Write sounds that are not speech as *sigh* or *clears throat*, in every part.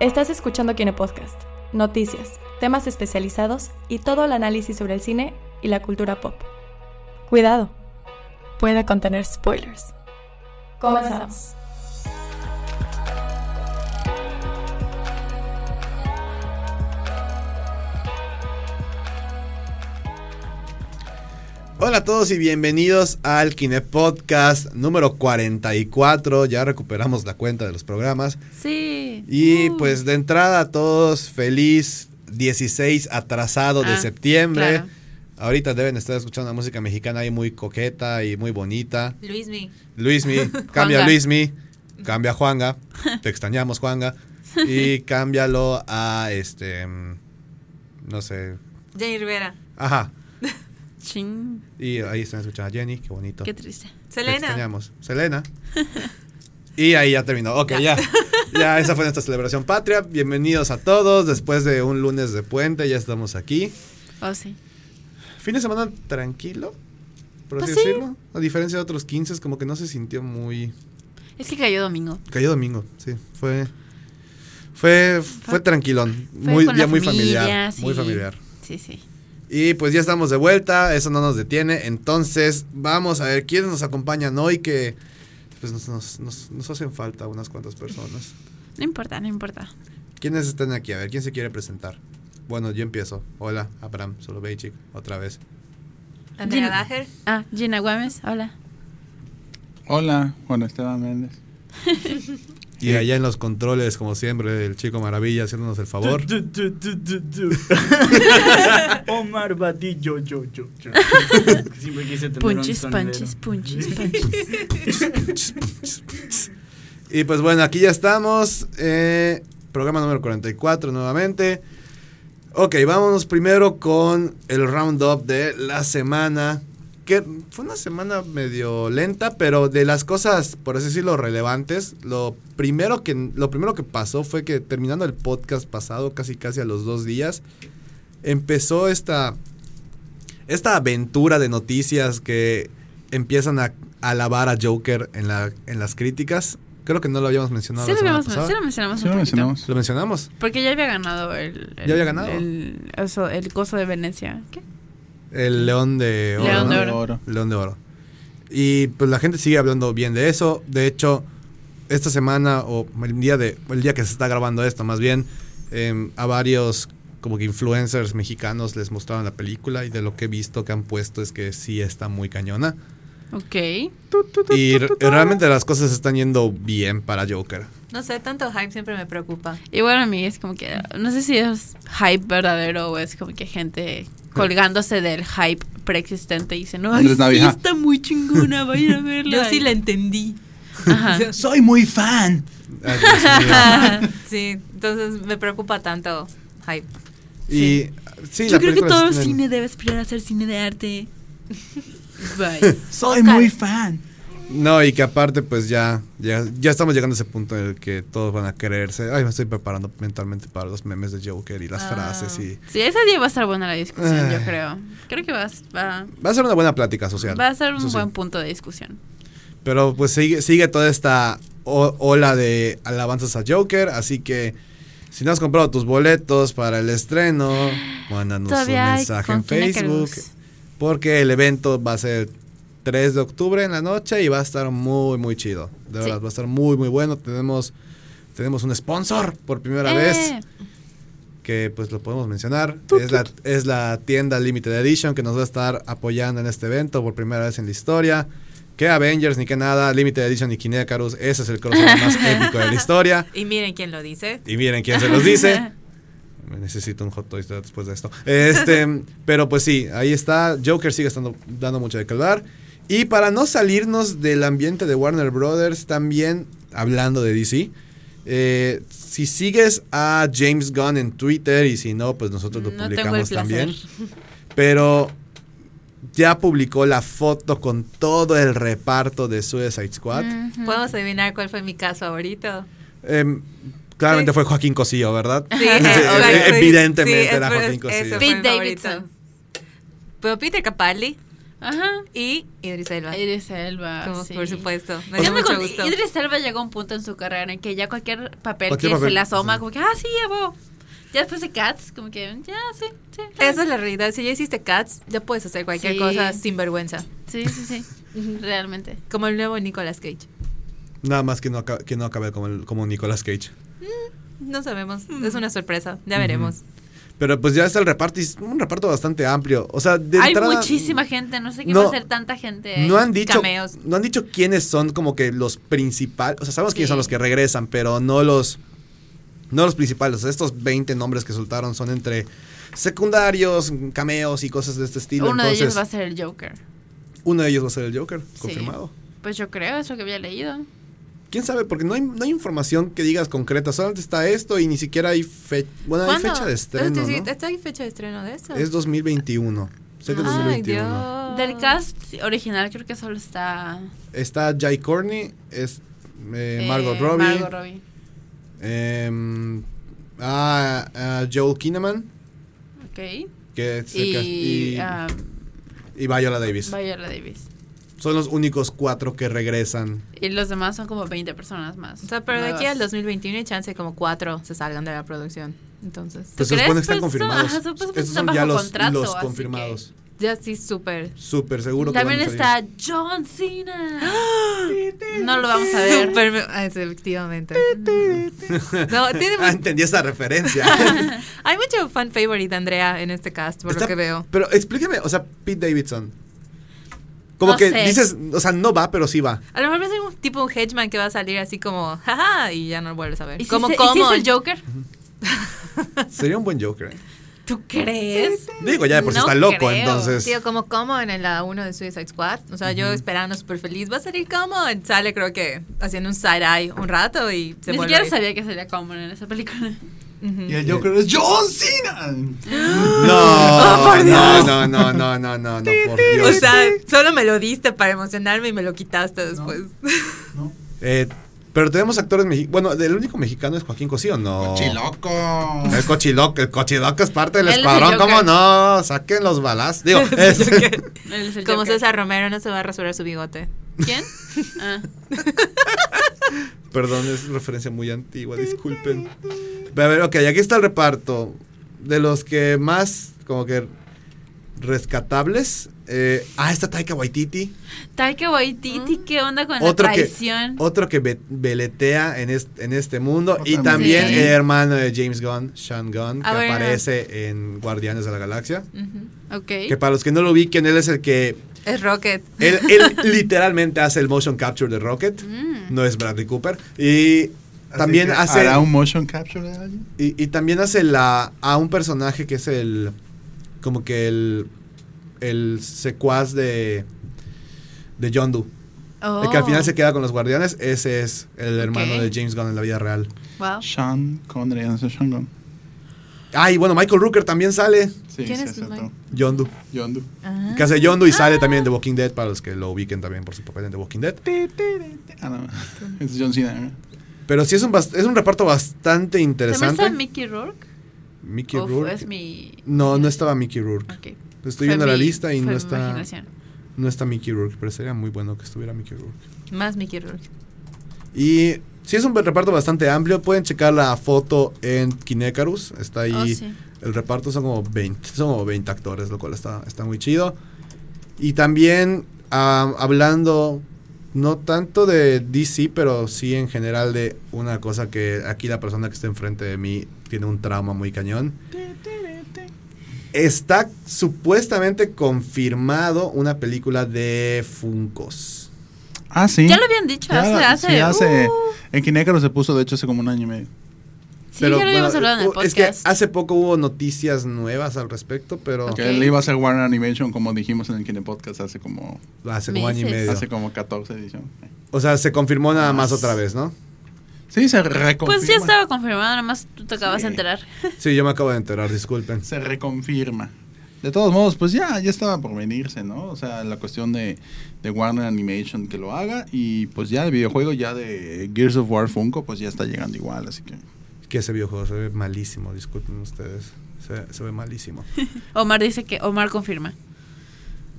Estás escuchando Kine Podcast, noticias, temas especializados y todo el análisis sobre el cine y la cultura pop. Cuidado, puede contener spoilers. Comenzamos. Hola a todos y bienvenidos al Kine Podcast número 44. Ya recuperamos la cuenta de los programas. Sí. Y Uh. pues de entrada a todos, feliz 16 atrasado de Ah, septiembre. claro. Ahorita deben estar escuchando una música mexicana ahí muy coqueta y muy bonita. Luismi. Luismi, *laughs* cambia. Luismi, cambia Juanga, te extrañamos Juanga. Y cámbialo a este, mm, no sé, Jenny Rivera. ajá. *laughs* Ching. Y ahí están escuchando a Jenny, qué bonito. Qué triste. Te Selena. extrañamos. Selena. *laughs* Y ahí ya terminó. Ok, ya. *laughs* Ya, esa fue nuestra celebración patria. Bienvenidos a todos. Después de un lunes de puente, ya estamos aquí. Oh, sí. Fin de semana tranquilo, por así Pues sí. decirlo. A diferencia de otros 15, como que no se sintió muy. Es que cayó domingo. Cayó domingo, sí. Fue. Fue, fue tranquilón. Fue muy, día muy familia, familiar. sí. Muy familiar. Sí, sí. Y pues ya estamos de vuelta, eso no nos detiene. Entonces, vamos a ver quiénes nos acompañan hoy que pues nos, nos, nos, nos hacen falta unas cuantas personas. No importa, no importa. ¿Quiénes están aquí? A ver, ¿quién se quiere presentar? Bueno, yo empiezo. Hola, Abraham Soloveitchik, otra vez. Andrea Dager. Ah, Gina Gómez, hola. Hola, Juan Esteban Méndez. *laughs* Y allá en los controles, como siempre, el chico maravilla haciéndonos el favor. Du, du, du, du, du. Omar Badillo, yo, yo, yo. Siempre *laughs* quise tener un Punchis, sonidero. punchis, punchis, *laughs* punchis. Y pues bueno, aquí ya estamos. eh, programa número 44 nuevamente. Ok, vámonos primero con el roundup de la semana. Que fue una semana medio lenta, pero de las cosas, por así decirlo, relevantes, lo primero que, lo primero que pasó fue que terminando el podcast pasado, casi casi a los dos días, empezó esta, esta aventura de noticias que empiezan a alabar a Joker en, la, en las críticas. Creo que no lo habíamos mencionado Sí la lo, semana habíamos- pasada. sí lo mencionamos Sí un lo mencionamos. ¿Lo mencionamos? Porque ya había ganado el... el- ¿Ya había ganado? El, eso, el coso de Venecia. ¿Qué? El León de Oro. León de ¿no? Oro. León de Oro. Y pues la gente sigue hablando bien de eso. De hecho, esta semana, o el día, de, el día que se está grabando esto, más bien, em, a varios como que influencers mexicanos les mostraron la película y de lo que he visto que han puesto es que sí está muy cañona. Ok. Y re- realmente las cosas están yendo bien para Joker. No sé, tanto hype siempre me preocupa. Igual a mí es como que... No sé si es hype verdadero o es como que gente colgándose del hype preexistente y dice, no, ay, sí está muy chingona, vayan a *laughs* verla. Yo sí la entendí. Ajá. *laughs* Soy muy fan. Ay, mío. *laughs* sí, entonces me preocupa tanto hype. Y sí, Yo creo que todo cine debe aspirar a ser cine de arte. Bye. Soy Oscar. muy fan. No, y que aparte, pues ya, ya, ya estamos llegando a ese punto en el que todos van a quererse. Ay, me estoy preparando mentalmente para los memes de Joker y las Ah. frases y. Sí, ese día va a estar buena la discusión, yo Ay. creo. Creo que va, a- va, Va a ser una buena plática social. va a ser un buen punto de discusión. Pero pues sigue, sigue toda esta ola de alabanzas a Joker, así que si no has comprado tus boletos para el estreno, mándanos un mensaje en Facebook. Porque el evento va a ser 3 de octubre en la noche y va a estar muy, muy chido. De Sí. verdad, va a estar muy, muy bueno. Tenemos, tenemos un sponsor por primera vez. Eh, que pues lo podemos mencionar. Es la, es la tienda Limited Edition que nos va a estar apoyando en este evento por primera vez en la historia. Que Avengers ni que nada, Limited Edition y Kinecarus, ese es el crossover más *laughs* épico de la historia. Y miren quién lo dice. Y miren quién se los dice. *laughs* Me necesito un hot toy después de esto. Este, *laughs* pero pues sí, ahí está. Joker sigue estando dando mucho de hablar. Y para no salirnos del ambiente de Warner Brothers, también hablando de DC, eh, si sigues a James Gunn en Twitter y si no, pues nosotros lo No publicamos placer. también. *laughs* Pero ya publicó la foto con todo el reparto de Suicide Squad. ¿Podemos adivinar cuál fue mi caso favorito? Em, claramente Sí. fue Joaquín Cosío, ¿verdad? Sí, *laughs* Sí, evidentemente Sí, era Joaquín fue Pete. Davidson. Pero Peter Capaldi. Ajá. Y Idris Elba. Idris Elba. Como, sí. Por supuesto. Me Yo dio me mucho con- gusto. Idris Elba llegó a un punto en su carrera en que ya cualquier papel Cualquier que papel, se le asoma, sí. como que, ah, sí, llevo. Ya después de Cats, como que, ya, sí, sí. Esa es la realidad. Si ya hiciste Cats, ya puedes hacer cualquier Sí. cosa sin vergüenza. Sí, sí, sí. Realmente. Como el nuevo Nicolas Cage. Nada más que no, que no acabe como, el- como Nicolas Cage. No sabemos. Es una sorpresa. Ya veremos. Pero pues ya está el reparto y es un reparto bastante amplio. O sea, de Hay entrada, muchísima gente, no sé qué no- va a ser tanta gente. No han dicho Cameos. no han dicho quiénes son como que los principales, o sea, sabemos quiénes son los que regresan, pero no los no los principales. O sea, estos 20 nombres que soltaron son entre secundarios, cameos y cosas de este estilo. Uno de ellos va a ser el Joker. uno de ellos va a ser el Joker, Sí. confirmado. Pues yo creo, es lo que había leído. ¿Quién sabe? Porque no hay, no hay información que digas concreta. Solamente está esto y ni siquiera hay, fe- bueno, hay fecha de estreno. ¿está ahí fecha de estreno de eso? Es 2021. Sé que es Ay, 2021. Dios. Del cast original creo que solo está Está Jai Courtney, es eh, eh, Margot Robbie. Margot Robbie. Em, ah, ah, Joel Kinnaman, Ok. que Y, y, um, y Viola Davis. Viola Davis. Son los únicos cuatro que regresan. Y los demás son como 20 personas más. O sea, pero de aquí al 2021 hay chance como cuatro se salgan de la producción. Entonces, Pues se supone que están Pues, confirmados. ajá, Estos están son ya bajo los, contrato, los confirmados. ya sí, súper. Súper seguro que También está. John Cena. *gasps* no lo vamos a ver. Súper, ah, efectivamente. *laughs* No, tiene Ah, entendí esa referencia. *laughs* hay mucho fan favorite de Andrea en este cast, por Está- lo que veo. Pero explíqueme, o sea, Pete Davidson. Como No que sé. dices, o sea, no va, pero sí va. A lo mejor es un tipo un hedgeman que va a salir así como, jaja, y ya no lo vuelves a ver. ¿Y si, como se- y si como es el Joker? Sería un buen Joker. ¿eh? ¿Tú crees? Digo, ya de por si No está loco, creo. entonces. Tío, como como en la 1 de Suicide Squad. O sea, yo esperando súper feliz. Va a salir como. Sale, creo que haciendo un side eye un rato y se Ni vuelve. siquiera ahí. sabía que sería Common en esa película. Ujú. Y el Joker es John Cena. *gasps* No, no, no, no, no, no, no, no, por O Dios. sea, solo me lo diste para emocionarme y me lo quitaste después. ¿No? Eh, pero tenemos actores mexicanos. Bueno, el único mexicano es Joaquín Cosío, ¿no? Chiloco. El cochiloco, el cochiloco es parte del Él es escuadrón, Joker. ¿cómo no? Saquen los balas. Digo, *laughs* es- *laughs* es el Como. César Romero no se va a rasurar su bigote. ¿Quién? *laughs* Ah. perdón, es referencia muy antigua, disculpen. Pero a ver, ok, aquí está el reparto. De los que más, como que rescatables. eh, ah, está Taika Waititi. Taika Waititi, ¿qué onda con Otro la que, traición? otro que ve- veletea en, est- en este mundo. Y también Sí. el hermano de James Gunn, Sean Gunn, que ver. aparece en Guardianes de la Galaxia. Ujú. Ok. Que para los que no lo ubiquen, él es el que. Es Rocket. Él, él *laughs* literalmente hace el motion capture de Rocket. Mm. No es Bradley Cooper. Y Así también hace. ¿Hará un motion capture de alguien? Y, y también hace la a un personaje que es el. Como que el. El secuaz de. De John Doe. El que al final Oh. se queda con los guardianes. Ese es el hermano Ok. de James Gunn en la vida real. Wow. Sean Connery, no sé, Sean Gunn. Ah, y bueno, Michael Rooker también sale. Sí, ¿Quién es. John Doe. Ah. Que hace John Doe y sale también de Walking Dead. Para los que lo ubiquen también por su papel en The Walking Dead. Ah, no. *laughs* Es John Cena. ¿eh? Pero sí es un, es un reparto bastante ¿También interesante. está Mickey Rourke? Mickey ¿O Rourke. es mi... No, no estaba Mickey Rourke. Estoy Fue viendo la lista y fue no mi está, imaginación. no está Mickey Rourke, pero sería muy bueno que estuviera Mickey Rourke. Más Mickey Rourke. Y sí es un reparto bastante amplio, pueden checar la foto en Kinecarus, está ahí. Oh, sí. El reparto son como 20, son como 20 actores, lo cual está, está muy chido. Y también hablando no tanto de DC, pero sí en general de una cosa que aquí la persona que está enfrente de mí tiene un trauma muy cañón. Está supuestamente confirmado una película de Funkos. Ah, sí. Ya lo habían dicho Ya, hace... hace, sí, hace- uh, En Kinecaro se puso, de hecho, hace como un año y medio. sí, ya lo habíamos bueno, hablado en el uh, Es que podcast. hace poco hubo noticias nuevas al respecto, pero. Que él iba a hacer Warner Animation, como dijimos en el Kine Podcast hace como, hace como año y medio. hace como 14 ediciones. O sea, se confirmó nada más otra vez, ¿no? Sí, se reconfirma. Pues ya estaba confirmado, nada más tú te acabas de enterar. Sí, yo me acabo de enterar, disculpen. Se reconfirma. De todos modos, pues ya, ya estaba por venirse, ¿no? O sea, la cuestión de, de Warner Animation que lo haga y pues ya el videojuego ya de Gears of War Funko pues ya está llegando igual, así que... Que ese videojuego se ve malísimo, disculpen ustedes. Se, se ve malísimo. *laughs* Omar dice que... Omar confirma.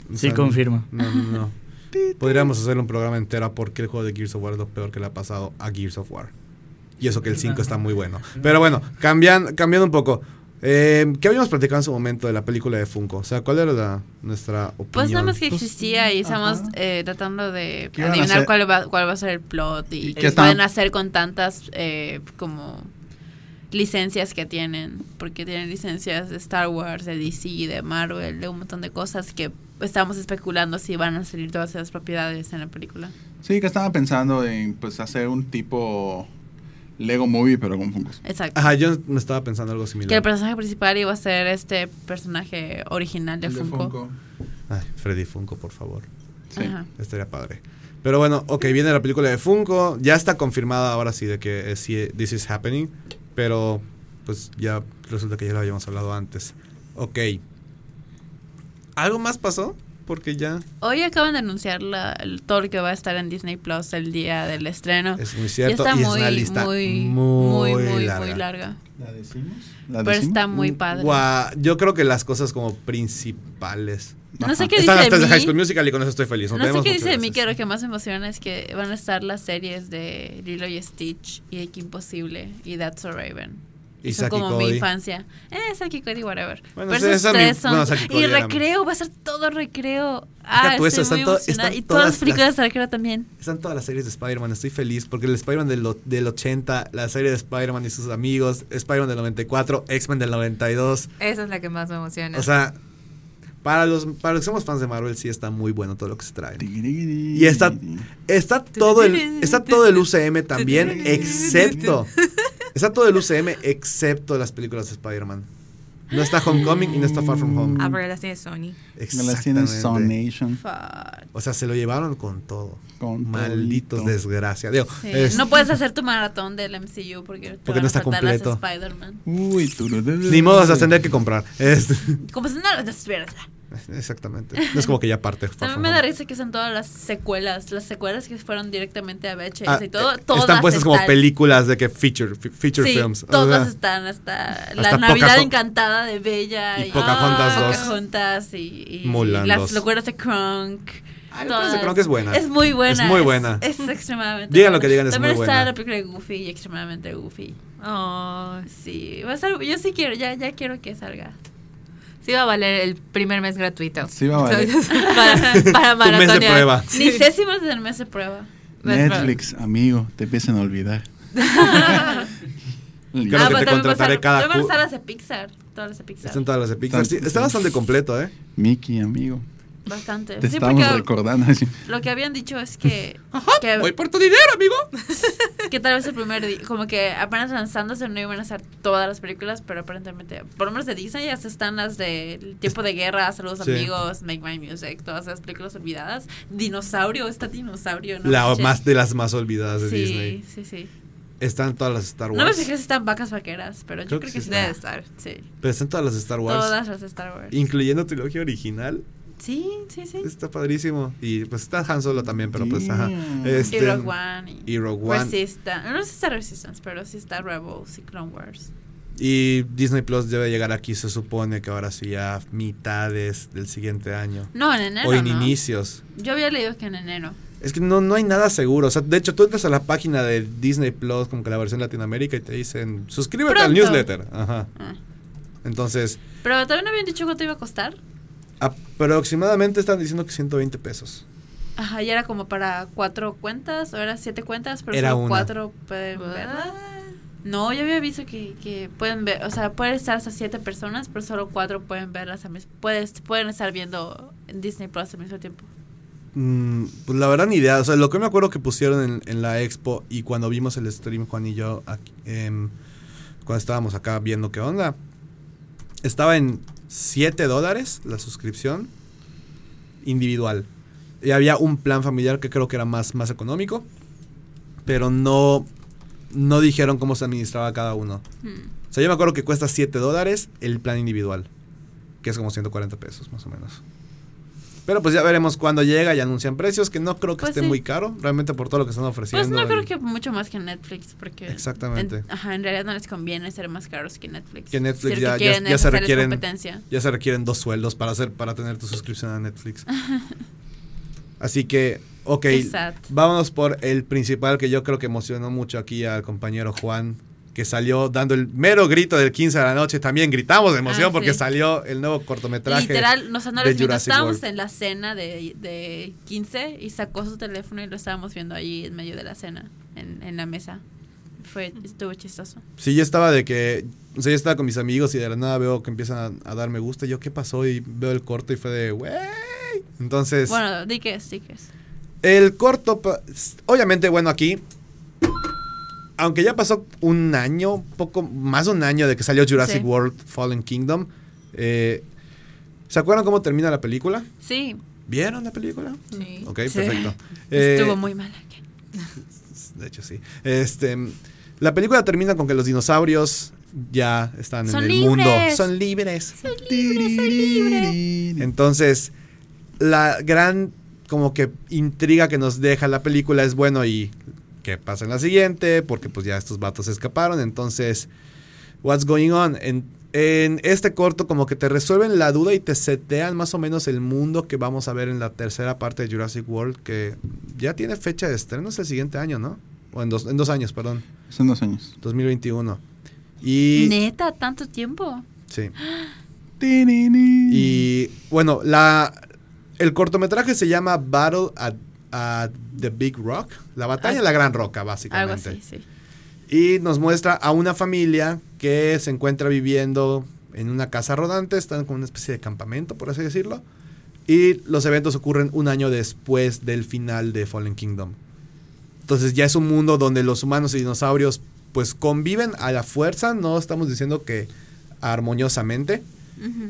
O Sí, sea, confirmo. No, no, no. *laughs* Podríamos hacer un programa entero a por qué el juego de Gears of War es lo peor que le ha pasado a Gears of War. Y eso que el 5 está muy bueno. Pero bueno, cambian, cambiando un poco. Eh, ¿Qué habíamos platicado en su momento de la película de Funko? O sea, ¿cuál era la, nuestra opinión? Pues nada más que Pues, existía y estamos eh, tratando de ¿Qué iban a adivinar cuál va, cuál va a ser el plot y, ¿Y qué pueden hacer con tantas eh, como licencias que tienen, porque tienen licencias de Star Wars, de DC, de Marvel, de un montón de cosas que estamos especulando si van a salir todas esas propiedades en la película. Sí, que estaba pensando en pues hacer un tipo Lego Movie, pero con Funkos. Exacto. Ajá, yo me estaba pensando algo Que el similar. personaje principal iba a ser este personaje original de de Funko. Ay, Freddy Funko, por favor. Sí. Ajá. Estaría padre. Pero bueno, ok, viene la película de Funko. Ya está confirmada ahora sí de que sí, this is happening. Pero pues ya resulta que ya lo habíamos hablado antes. Ok. ¿Algo más pasó? Porque ya Hoy acaban de anunciar la, el, lo que va a estar en Disney Plus el día del estreno. es muy Y cierto. está y es muy, una lista muy, muy, muy, muy, larga. muy larga. ¿La decimos? ¿La Pero está muy padre. guau, yo creo que las cosas como principales. No sé qué Están las dice tres de de High mí. School Musical y con eso estoy feliz. No sé qué dice de mí, que lo que más me emociona es que van a estar las series de Lilo y Stitch y Ike Imposible y That's So Raven. Y son como Cody. mi infancia. Eh, Saki Cody, whatever. Bueno, Pero esa- mi- tres son... Cody y recreo, va a ser todo recreo. Ah, tú eso, estoy muy están to- emocionada. están Y todas las películas las- de recreo también. Están todas las series de Spider-Man, estoy feliz porque el Spider-Man del, del 80, la serie de Spider-Man y sus amigos, Spider-Man del 94, X-Men del 92. Esa es la que más me emociona. O sea, para los, para los que somos fans de Marvel sí está muy bueno todo lo que se trae. Y Y está, está todo el está todo el UCM también, excepto está todo el UCM excepto las películas de Spider-Man. No está Homecoming y no está Far From Home. Ah, pero las tiene Sony. las Exactamente. Sonation. Fuck. O sea, se lo llevaron con todo. Con Malditos todito. desgracia. Digo, Sí, es- No puedes hacer tu maratón del MCU porque, te Porque van no a está las completo. Spider-Man. Uy, turururu. Ni modo, o sea, tendría que comprar. Es- Como si no las estuvieras. Exactamente. No es como que ya parte. *laughs* También From me da risa que son todas las secuelas, las secuelas que fueron directamente a VHS Ah, y todo, eh, todas están puestas como están. películas de que feature, feature Sí, films. O todas sea, están hasta, hasta la Navidad Pocaho- encantada de Bella y Pocahontas ah, dos. Pocahontas y, y Mulan las locuras de Kronk. Ah, de. Kronk es buena. Es muy buena. Es muy buena. Es, extremadamente Digan lo buena. que digan, es También muy está buena. la película de Goofy y extremadamente Goofy. Oh, Sí, va a estar, yo sí quiero, ya, ya quiero que salga. Sí va a valer el primer mes gratuito. Sí va a valer. *laughs* para, para Tu mes de maratonear. prueba. Ni sé si vas a tener mes de prueba. Netflix, amigo, te empiezan a olvidar. *laughs* Creo que Ah, te también va a contrataré cada también van a estar las de Pixar. Todas las de Pixar. Están todas las de Pixar. Sí, está bastante completo, ¿eh? Mickey, amigo, Bastante. te Sí, estamos recordando. así. lo que habían dicho es que, *laughs* que, Voy por tu dinero, amigo. *laughs* que tal vez el primer día, como que apenas lanzándose no iban a estar todas las películas, pero aparentemente, por lo menos de Disney ya están las de Tiempo de Guerra, Saludos Sí. Amigos, Make My Music, todas esas películas olvidadas. Dinosaurio, está Dinosaurio, ¿no? La manches. más de las más olvidadas de sí, Disney. Sí, sí, Están todas las Star No me Wars. fijé si están vacas vaqueras, pero Creo yo creo que que, sí sí. Debe estar. Sí. Pero están todas las Star Wars. Todas las Star Wars. Incluyendo trilogía original. Sí, sí, sí. Está padrísimo. Y pues está Han Solo también, pero pues ajá. Este, Y Rogue One. Y, y Rogue One. Resistance. No sé si está Resistance, pero sí está Rebels y Clone Wars. Y Disney Plus debe llegar aquí, se supone que ahora sí a mitades del siguiente año. No, en enero. o en ¿no? inicios. Yo había leído que en enero. Es que no, no hay nada seguro. O sea, de hecho, tú entras a la página de Disney Plus, como que la versión Latinoamérica, y te dicen, suscríbete al newsletter. Ajá. Ah. Entonces, Pero también habían dicho cuánto iba a costar. Aproximadamente están diciendo que 120 pesos. Ajá, y era como para cuatro cuentas, o era siete cuentas, pero Era solo una. cuatro pueden verla. No, yo había visto que, que pueden ver, o sea, pueden estar hasta siete personas, pero solo cuatro pueden verlas al mismo puedes, pueden estar viendo en Disney Plus al mismo tiempo. Mm, pues la verdad ni idea. O sea, lo que me acuerdo que pusieron en, en la expo y cuando vimos el stream, Juan y yo, aquí, em, cuando estábamos acá viendo qué onda, estaba en 7 dólares la suscripción individual. Y había un plan familiar que creo que era más, más económico, pero no, no dijeron cómo se administraba cada uno. Hmm. O sea, yo me acuerdo que cuesta 7 dólares el plan individual, que es como 140 pesos más o menos. Pero pues ya veremos cuándo llega y anuncian precios, que no creo que Pues esté sí. muy caro, realmente por todo lo que están ofreciendo. Pues no creo que mucho más que Netflix, porque... Exactamente. En, ajá, en realidad no les conviene ser más caros que Netflix. Que Netflix Si ya- que ya- ya se requieren- competencia. Ya se requieren dos sueldos para hacer para tener tu suscripción a Netflix. *laughs* Así que, ok, vámonos por el principal que yo creo que emocionó mucho aquí al compañero Juan, que salió dando el mero grito del 15 de la noche. También gritamos de emoción Ah, porque salió el nuevo cortometraje. Literal, nos no de Jurassic estábamos World. en la cena de, de 15 y sacó su teléfono y lo estábamos viendo ahí en medio de la cena, en, en la mesa. Fue, estuvo chistoso. Sí, yo estaba de que, o sea, yo estaba con mis amigos y de la nada veo que empiezan a, a dar me gusta. Y yo, ¿qué pasó? Y veo el corto y fue de, wey. Entonces, Bueno, di que es, di que es. el corto, obviamente, bueno, aquí, aunque ya pasó un año, poco más de un año de que salió Jurassic Sí. World Fallen Kingdom, eh, ¿se acuerdan cómo termina la película? Sí, ¿Vieron la película? Sí. Ok, Sí. perfecto. *laughs* Eh, estuvo muy mal aquí. *laughs* De hecho, sí. Este, la película termina con que los dinosaurios ya están Son en el libres. mundo. Son libres. Entonces, la gran como que intriga que nos deja la película es bueno y qué pasa en la siguiente, porque pues ya estos vatos se escaparon, entonces what's going on? En, en este corto como que te resuelven la duda y te setean más o menos el mundo que vamos a ver en la tercera parte de Jurassic World que ya tiene fecha de estreno es el siguiente año, ¿no? O en dos, en dos años, perdón, Son dos años. 2021. Y Neta, tanto tiempo. sí. *gasps* Y bueno, la el cortometraje se llama Battle at, at the Big Rock, la batalla en la Gran Roca, Algo básicamente. así, sí. Y nos muestra a una familia que se encuentra viviendo en una casa rodante, están con una especie de campamento, por así decirlo. Y los eventos ocurren un año después del final de Fallen Kingdom. Entonces ya es un mundo donde los humanos y dinosaurios pues conviven a la fuerza, no estamos diciendo que armoniosamente.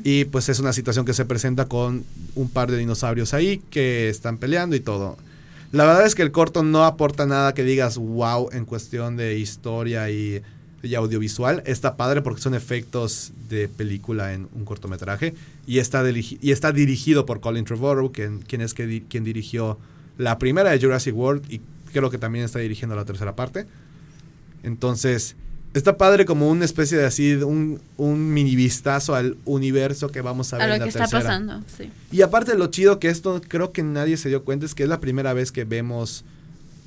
Y pues es una situación que se presenta con un par de dinosaurios ahí que están peleando y todo. La verdad es que el corto no aporta nada que digas wow en cuestión de historia y, audiovisual. Está padre porque son efectos de película en un cortometraje. Y está, y está dirigido por Colin Trevorrow, quien, quien es que quien dirigió la primera de Jurassic World y creo que también está dirigiendo la tercera parte. Entonces, está padre como una especie de así, un, un mini vistazo al universo que vamos a ver A en lo la que está tercera. pasando, sí. Y aparte lo chido que esto creo que nadie se dio cuenta es que es la primera vez que vemos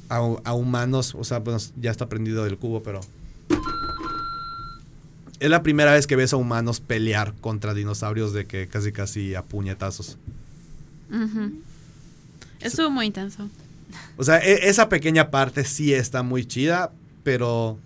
a, a humanos, o sea, bueno, ya está prendido del cubo, pero es la primera vez que ves a humanos pelear contra dinosaurios de que casi casi a puñetazos. Ujú. Estuvo muy intenso. O sea, e- esa pequeña parte sí está muy chida, pero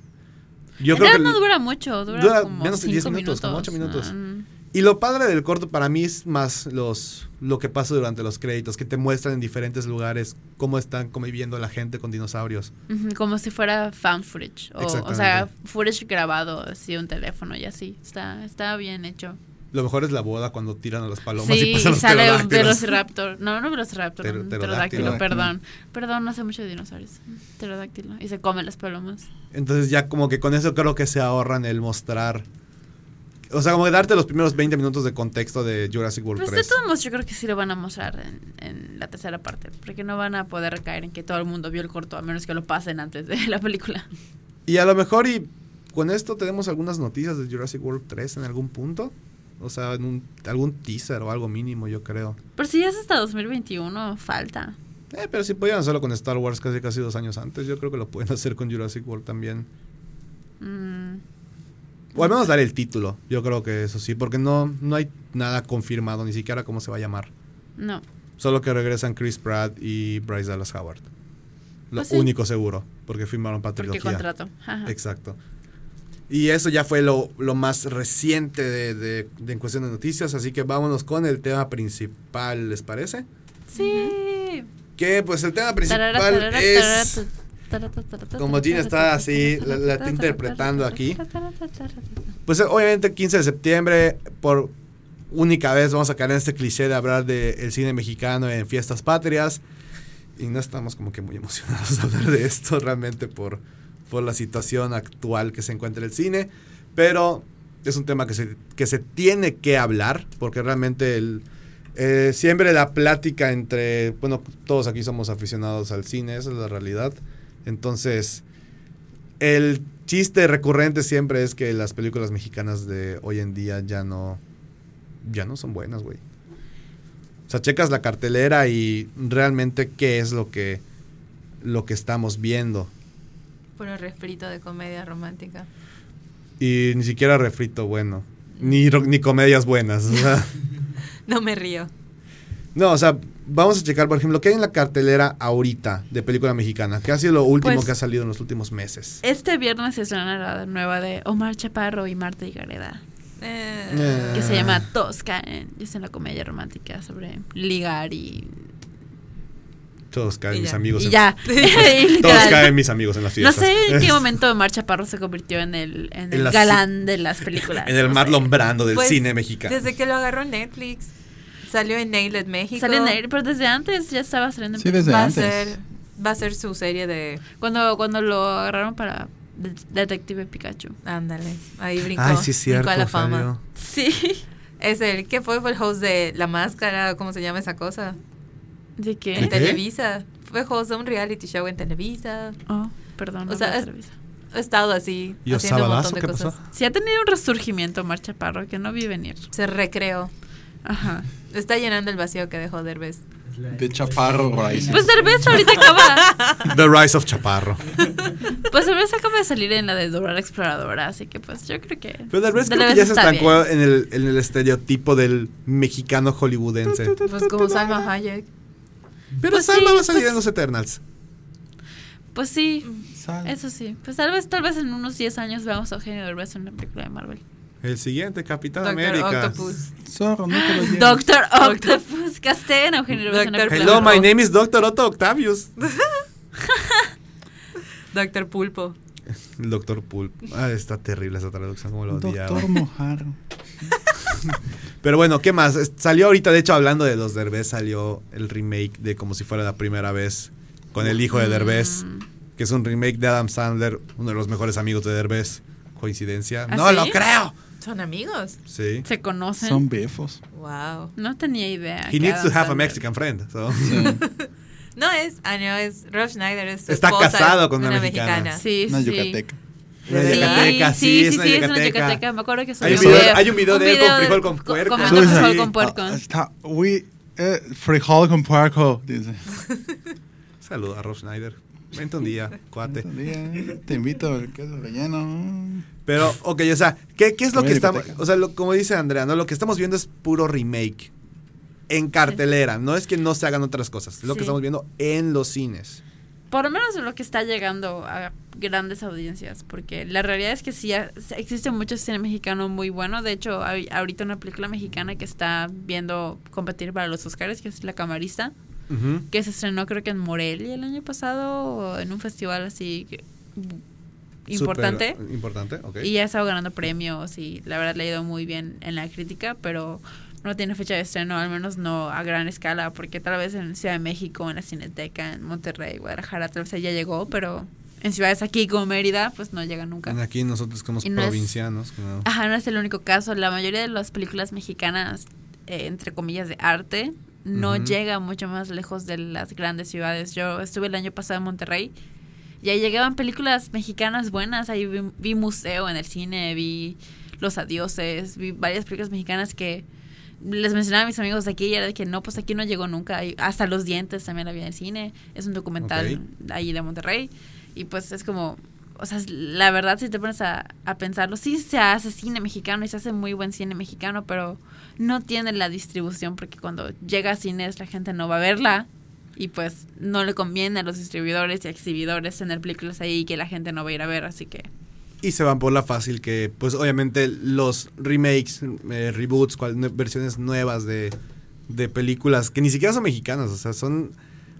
yo en creo que no dura mucho, dura, dura como menos de 10 cinco minutos, como ocho minutos. Ah, mm. Y lo padre del corto para mí es más los lo que pasa durante los créditos, que te muestran en diferentes lugares cómo están conviviendo la gente con dinosaurios. Como si fuera found footage. O, o sea, footage grabado, así un teléfono y así. Está, está bien hecho. Lo mejor es la boda cuando tiran a las palomas sí, y pasan y los sale un velociraptor. No, no velociraptor, un pterodáctilo. pterodáctilo, perdón. Perdón, no sé mucho de dinosaurios. Pterodáctilo. Y se comen las palomas. Entonces ya como que con eso creo que se ahorran el mostrar... O sea, como que darte los primeros 20 minutos de contexto de Jurassic World Pues de 3. todos modos, yo creo que sí lo van a mostrar en, en la tercera parte. Porque no van a poder recaer en que todo el mundo vio el corto, a menos que lo pasen antes de *laughs* la película. Y a lo mejor y con esto tenemos algunas noticias de Jurassic World 3 en algún punto. O sea, en un, algún teaser o algo mínimo, yo creo. Pero si ya es hasta 2021, falta. Eh, pero si podían hacerlo con Star Wars casi casi dos años antes, yo creo que lo pueden *laughs* hacer con Jurassic World también. Mm, O al menos dar el título, yo creo que eso sí, porque no, no hay nada confirmado, ni siquiera cómo se va a llamar. no. Solo que regresan Chris Pratt y Bryce Dallas Howard. Lo Pues sí. único seguro, porque firmaron para Porque trilogía. contrato. Ajá. Exacto. Y eso ya fue lo, lo más reciente de, de- de en cuestión de noticias, así que vámonos con el tema principal, ¿les parece? Sí. Que pues el tema principal Tarara, es... tarara, Como Gina está así, la- la está interpretando aquí. Pues obviamente 15 de septiembre, por única vez vamos a caer en este cliché de hablar del cine mexicano en fiestas patrias. Y no estamos como que muy emocionados de hablar de esto realmente por, por la situación actual que se encuentra el cine. Pero es un tema que se, que se tiene que hablar porque realmente Eh, siempre la plática entre, bueno, todos aquí somos aficionados al cine, esa es la realidad. Entonces, el chiste recurrente siempre es que las películas mexicanas de hoy en día ya no, ya no son buenas, güey. O sea, checas la cartelera y realmente qué es lo que, lo que estamos viendo. Puro refrito de comedia romántica. Y ni siquiera refrito bueno. Ni, ni comedias buenas. o sea. *laughs* No me río. no, o sea, vamos a checar, por ejemplo, qué hay en la cartelera ahorita de película mexicana. ¿Qué ha sido lo último Pues- que ha salido en los últimos meses? Este viernes se estrena la nueva de Omar Chaparro y Marta Gareda. Eh, Eh. Que se llama Tosca. en- Es una comedia romántica sobre ligar y. Todos caen Y mis ya. amigos. Y en- ya. *laughs* Todos caen mis amigos en las No fiestas. sé en qué *laughs* momento Omar Chaparro se convirtió en el, en En el la- galán de las películas. *laughs* En el no sé. Marlon Brando del Pues, cine mexicano. Desde que lo agarró Netflix. Salió en Nailed México. Sale en él, pero desde antes ya estaba saliendo. en Sí, desde va antes. A ser, va a ser su serie de... Cuando, cuando lo agarraron para de- Detective Pikachu. Ándale. Ahí brincó. Ay, sí es brincó cierto. a la fama. salió. Sí. Es el... ¿Qué fue? Fue el host de La Máscara. ¿Cómo se llama esa cosa? ¿De En qué? ¿Qué? Televisa. Fue host de un reality show en Televisa. Oh, perdón. O no sea, veo es- Televisa. Ha estado así, ¿Y haciendo un montón de ¿Qué cosas. pasó? Sí ha tenido un resurgimiento Omar Chaparro que no vi venir. Se recreó. Ajá. Está llenando el vacío que dejó Derbez. De Chaparro Rising. Pues Derbez ahorita acaba. The Rise of Chaparro. Pues Derbez acaba de salir en la de Dora la Exploradora, así que pues yo creo que. Pero Derbez creo que ya se estancó en el, en el estereotipo del mexicano hollywoodense. Pues como Salma Hayek. Pero Pues Salma sí, va a salir pues- en los Eternals. Pues sí, eso sí. Pues tal vez, tal vez en unos 10 años veamos a Eugenio Derbez en una película de Marvel. El siguiente, Capitán Doctor América. Octopus. Zorro, no te lo. *gasps* Doctor Octopus, casté a Eugenio Derbez en una Doctor película Hello, my name is Dr. Otto Octavius. *laughs* Doctor Pulpo. El Doctor Pulp. Ah, está terrible esa traducción, como lo odiaba. Doctor Mojarro. *laughs* Pero bueno, ¿qué más? Salió ahorita, de hecho, hablando de los Derbez, salió el remake de Como si fuera la primera vez con el hijo de Derbez, Mm. que es un remake de Adam Sandler, uno de los mejores amigos de Derbez. ¿Coincidencia? ¿Ah, no sí? lo creo. Son amigos. Sí. Se conocen. Son befos. Wow. No tenía idea. He needs to have a Mexican friend. so. Sí. *laughs* No es, ah, no, es Rob Schneider. Es su Está esposa, casado con una mexicana. Sí, Una sí. Una Sí, yucateca, sí, sí, es sí, sí, es una yucateca. yucateca. Me acuerdo que Hay un video- hay un video de él con frijol con co- puerco. Comiendo frijol Sí. con puerco. Ah, está, we, eh, frijol con puerco, dice. *laughs* Saludos a Rob Schneider. Vente un día, cuate. Te invito al queso relleno. Pero, ok, o sea, ¿qué, qué es lo que estamos... O sea, lo- como dice Andrea, ¿no? Lo que estamos viendo es puro remake. En cartelera. No es que no se hagan otras cosas. Es lo que estamos viendo en los cines. Por lo menos lo que está llegando a grandes audiencias, porque la realidad es que sí existe mucho cine mexicano muy bueno. De hecho, hay ahorita una película mexicana que está viendo competir para los Oscars, que es La Camarista, que se estrenó creo que en Morelia el año pasado, en un festival así que- importante. Importante, ok. Y ya ha estado ganando premios y la verdad le ha ido muy bien en la crítica, pero no tiene fecha de estreno, al menos no a gran escala, porque tal vez en Ciudad de México, en la Cineteca, en Monterrey, Guadalajara, tal vez ya llegó, pero en ciudades aquí como Mérida, pues no llega nunca. Aquí nosotros es- provincianos. ¿no? Ajá, no es el único caso. La mayoría de las películas mexicanas, eh, entre comillas, de arte, no llega mucho más lejos de las grandes ciudades. Yo estuve el año pasado en Monterrey y ahí llegaban películas mexicanas buenas. Ahí vi, vi Museo en el cine, vi Los Adioses, vi varias películas mexicanas que les mencionaba a mis amigos de aquí y era de que no, pues aquí no llegó nunca. Hasta Los Dientes también la vi en el cine. Es un documental ahí de Monterrey. Y pues es como, o sea, la verdad si te pones a, a pensarlo, sí se hace cine mexicano y se hace muy buen cine mexicano, pero no tiene la distribución porque cuando llega a cines la gente no va a verla y pues no le conviene a los distribuidores y exhibidores tener películas ahí que la gente no va a ir a ver, así que... Y se van por la fácil que, pues obviamente los remakes, eh, reboots, cual- versiones nuevas de, de películas que ni siquiera son mexicanas, o sea, son...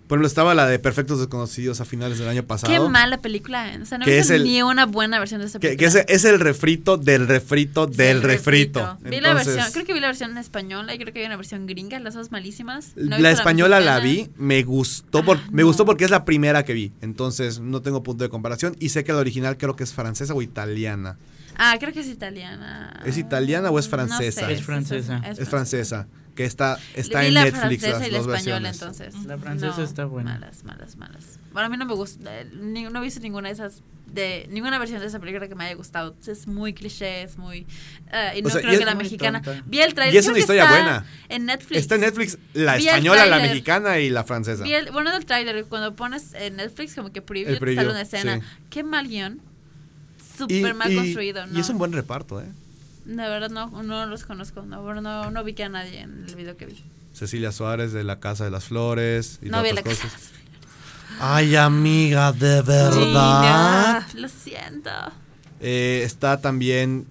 Por ejemplo, estaba la de Perfectos Desconocidos a finales del año pasado. Qué mala película, o sea, no Que es el- ni una buena versión de esa película. que es el refrito del refrito del el refrito. refrito. Vi la versión, creo que vi la versión española y creo que hay una versión gringa, las dos malísimas. No la española la vi, me gustó, por- Ah, me no. gustó porque es la primera que vi, entonces no tengo punto de comparación y sé que la original creo que es francesa o italiana. Ah, creo que es italiana. ¿Es italiana o es No francesa? Es francesa. Es francesa. Que está, está en la Netflix francesa las y la española, versiones. entonces. La francesa está buena. Malas, malas, malas. Bueno, a mí no me gusta. eh, ni- no he visto ninguna de esas. De, ninguna versión de esa película que me haya gustado. Es muy cliché, es muy. eh, y O no sea, creo y es que la mexicana. tonta. Vi el trailer. Y es una historia está buena. En Netflix. Está en Netflix la Vi española, la tráiler. mexicana y la francesa. Vi el- bueno, del trailer, cuando pones en Netflix como que preview, te sale preview, una escena. sí. Qué mal guion. Y, Súper mal y- construido. y ¿no? es un buen reparto, ¿eh? De verdad no, no los conozco. No, no, no vi que a nadie en el video que vi. Cecilia Suárez de La Casa de las Flores y no de vi la casa. cosas. Ay, amiga, de verdad. Lo siento. Eh, está también.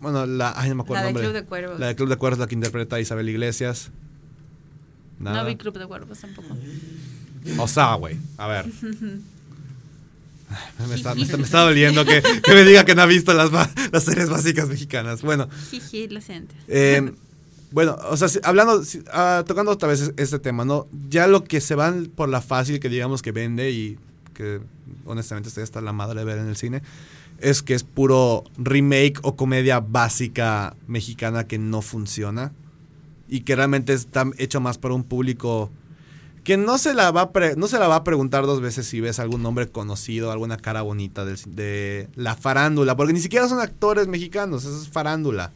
Bueno, la. Ay, no me acuerdo La el de nombre. Club de Cuervos. La de Club de Cuervos, la que interpreta a Isabel Iglesias. Nada. No vi Club de Cuervos tampoco. O sea, güey. A ver. *laughs* Me está, me está- me está doliendo que, que me diga que no ha visto las, las series básicas mexicanas. Bueno, Jiji, lo siento. eh, *laughs* bueno, o sea, hablando, ah, tocando otra vez es- este tema, ¿no? Ya lo que se van por la fácil que digamos que vende y que honestamente estoy hasta la madre de ver en el cine, es que es puro remake o comedia básica mexicana que no funciona y que realmente está hecho más para un público que no se la va a pre- no se la va a preguntar dos veces si ves algún nombre conocido, alguna cara bonita de la farándula, porque ni siquiera son actores mexicanos, eso es farándula.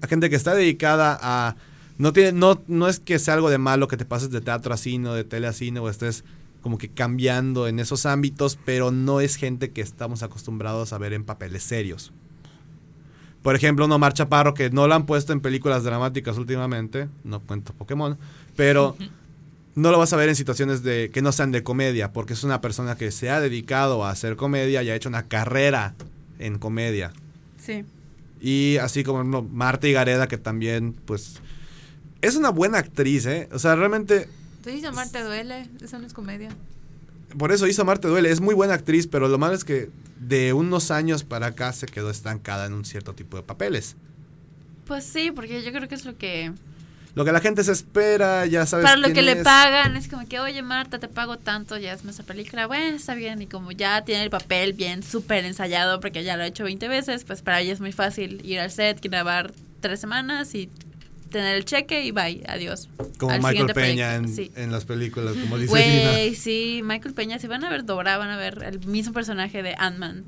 A gente que está dedicada a no tiene no no es que sea algo de malo que te pases de teatro a cine o de tele a cine o estés como que cambiando en esos ámbitos, pero no es gente que estamos acostumbrados a ver en papeles serios. Por ejemplo, no Omar Chaparro, que no lo han puesto en películas dramáticas últimamente, no cuento Pokémon, pero *laughs* no lo vas a ver en situaciones de que no sean de comedia, porque es una persona que se ha dedicado a hacer comedia y ha hecho una carrera en comedia. Sí. Y así como no, Marta Gareda, que también, pues, es una buena actriz, ¿eh? O sea, realmente, Tú dices Amarte duele, eso no es comedia. por eso hizo Marte Duele, es muy buena actriz, pero lo malo es que de unos años para acá se quedó estancada en un cierto tipo de papeles. Pues sí, porque yo creo que es lo que... Lo que la gente se espera, ya sabes. Para lo quién que le pagan, es como que, oye Marta, te pago tanto, ya es nuestra película, bueno, está bien, y como ya tiene el papel bien súper ensayado, porque ya lo ha hecho 20 veces, pues para ella es muy fácil ir al set, grabar tres semanas y tener el cheque y bye, adiós. Como Al Michael Peña en, proyecto, sí. en las películas, como dice. Güey, sí, Michael Peña, si van a ver Dora, van a ver el mismo personaje de Ant-Man.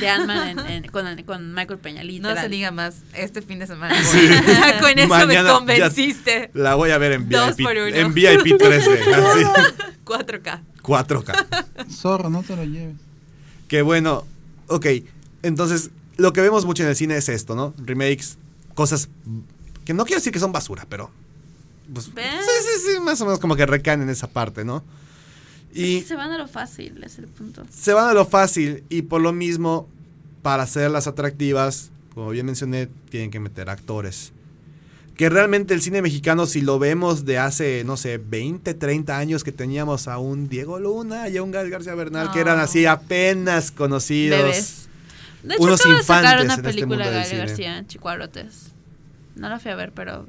De Ant-Man en- en- con, con Michael Peña, No se diga más este fin de semana. Sí. *laughs* Ya Con eso Mañana me convenciste. La voy a ver en Dos VIP. por uno. En VIP 3D, *laughs* así. 4K. 4K. Zorro, no te lo lleves. Que bueno, ok. Entonces, lo que vemos mucho en el cine es esto, ¿no? Remakes, cosas que no quiero decir que son basura, pero. Pues, sí, sí, sí, más o menos como que recaen en esa parte, ¿no? Y Se van a lo fácil, es el punto. se van a lo fácil y por lo mismo, para hacerlas atractivas, como bien mencioné, tienen que meter actores. Que realmente el cine mexicano, si lo vemos de hace, no sé, 20, 30 años que teníamos a un Diego Luna y a un Gael García Bernal, que eran así apenas conocidos. Bebés. De hecho, Unos acaba de sacar infantes una este película mundo de Gael. García, Chicuarotes. No la fui a ver, pero...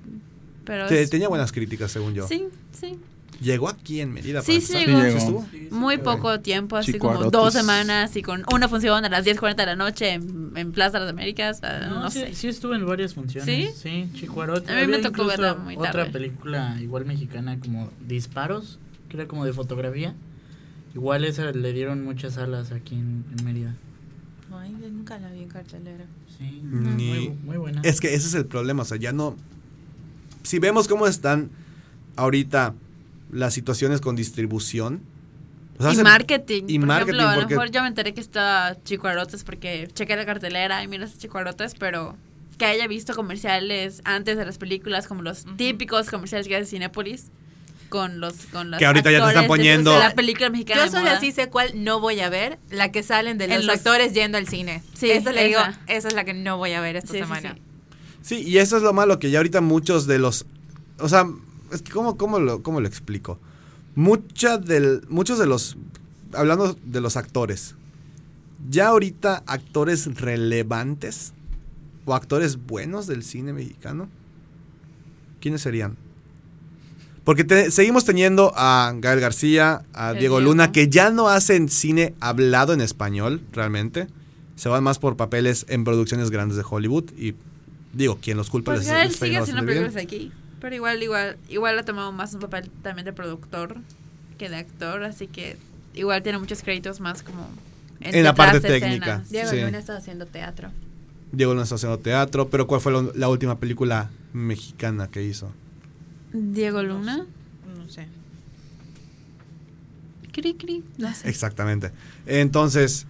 pero Te- es- tenía buenas críticas, según yo. Sí, sí. Llegó aquí en Mérida. Sí, sí llegó. ¿Sí estuvo? Muy poco tiempo, así como dos semanas y con una función a las 10.40 de la noche en, en Plaza de las Américas. ah, No, no sí, sé. sí estuve en varias funciones. ¿Sí? Sí, Chicuarote. A mí me Había tocó incluso verla muy Otra tarde. película igual mexicana como Disparos, que era como de fotografía. Igual esa le dieron muchas alas aquí en, en Mérida. Ay, yo nunca la vi en cartelera. Sí, Ni- muy, muy buena. Es que ese es el problema, o sea, ya no... Si vemos cómo están ahorita las situaciones con distribución... o sea, y marketing. y por marketing, ejemplo, a lo mejor yo me enteré que está Chicuarotes porque chequé la cartelera y mira ese Chicuarotes, pero que haya visto comerciales antes de las películas, como los típicos comerciales que hace Cinépolis, con los con los Que ahorita ya te están de- poniendo- de la película mexicana Yo de solo moda. así sé cuál no voy a ver, la que salen de los, los- actores yendo al cine. Sí, Esa le digo, esa. es la que no voy a ver esta Sí, sí, semana. sí. Sí, y eso es lo malo, que ya ahorita muchos de los... O sea, es que ¿cómo, cómo, lo, cómo lo explico? Mucha del, muchos de los... Hablando de los actores. Ya ahorita actores relevantes o actores buenos del cine mexicano. ¿Quiénes serían? Porque te- seguimos teniendo a Gael García, a El Diego Diego. Luna, que ya no hacen cine hablado en español, realmente. Se van más por papeles en producciones grandes de Hollywood. Y digo, quien los culpa Pues les Gael les sigue haciendo películas aquí. Pero igual, igual, igual ha tomado más un papel también de productor que de actor, así que igual tiene muchos créditos más como En la parte técnica. escena. Diego Sí. Luna está haciendo teatro. Diego no está haciendo teatro, pero ¿cuál fue lo- la última película mexicana que hizo? Diego Luna. No sé. Cri, cri. No sé. Exactamente. Entonces,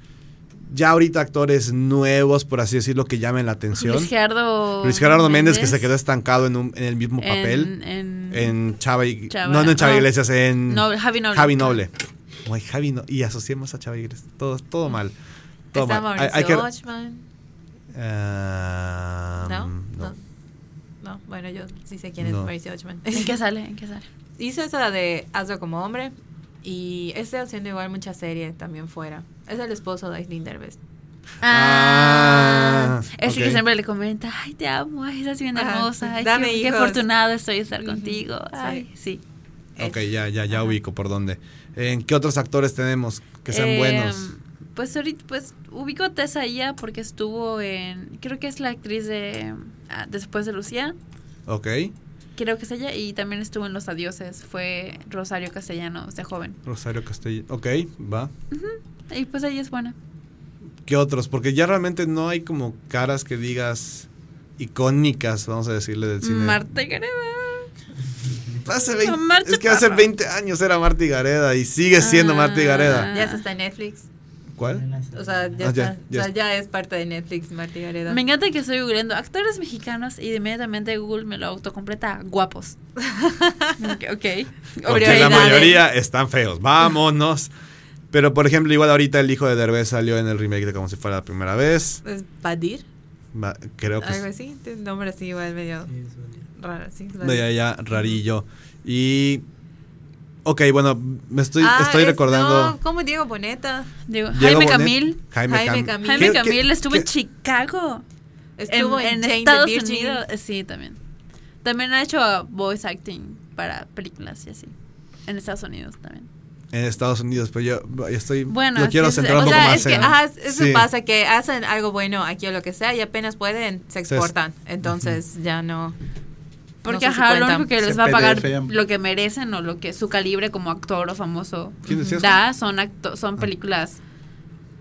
ya ahorita actores nuevos, por así decirlo, que llamen la atención. Luis Gerardo. Luis Gerardo Méndez, que se quedó estancado en, un- en el mismo papel. En, en- En Chava, y- Chava, no, no en Chava no. Iglesias, en No, Javi Noble. Javi Noble. Ay, Javi No- y asociemos a Chava Iglesias. Todo, todo mal. Todo Está mal. Hay- que-. Ah, ¿No? no. no. No, bueno, yo sí sé quién es. Mauricio Ochman. ¿En qué sale? ¿En qué sale? Hizo esa de Hazlo como hombre y está haciendo igual mucha serie también fuera. Es el esposo de Aislinn Derbez. Ah, Ese ok. que siempre le comenta, ay, te amo, ay, estás bien Ajá, hermosa, ay, dame qué, qué afortunado estoy de estar contigo. sí. Ay, sí. Ok, ya, ya, ya ubico por dónde. ¿En qué otros actores tenemos que sean Eh, buenos? Pues ahorita, pues ubico a Tessa Ia porque estuvo en, creo que es la actriz de ah, Después de Lucía, Ok. Creo que es ella, y también estuvo en Los Adioses, fue Rosario Castellanos de joven. Rosario Castellano. Ok, va. Y pues ella es buena. ¿Qué otros? Porque ya realmente no hay como caras que digas icónicas, vamos a decirle, del cine. Marta Gareda. Hace 20 Marta es que hace Parra. 20 años era Marta Gareda y sigue siendo Marta Gareda. Ah. Ya se está en Netflix. ¿Cuál? O sea, ya, Ah, ya, está, ya o sea, ya es parte de Netflix, Martí Gareda. Me encanta que estoy googleando actores mexicanos y inmediatamente Google me lo autocompleta guapos. *laughs* ok. okay. Porque la mayoría están feos. Vámonos. Pero por ejemplo, igual ahorita el hijo de Derbez salió en el remake de como si fuera la primera vez. ¿Es Badir? Va- Creo que Algo así. Nombre así igual medio raro. Sí, de allá rarillo. Y ok, bueno, me estoy, Ah, estoy es- recordando. No, como Diego Boneta. Diego Jaime Bonet- Camil. Jaime, Jaime Cam- Camil. Jaime ¿Qué- Camil qué- estuvo qué- en Chicago. Estuvo en, Estados. Unidos. Sí, también. También ha hecho voice acting para películas y así. En Estados Unidos también. En Estados Unidos, pero yo, yo estoy. Bueno, lo quiero sí, centrar o un poco sea, más es que en. ajá, eso sí. pasa que hacen algo bueno aquí o lo que sea y apenas pueden se Se- exportan. Entonces ya no. Porque no se ajá, lo cuentan. único que les Se va a pagar PDF. lo que merecen o lo que su calibre como actor o famoso da son acto son Ah. películas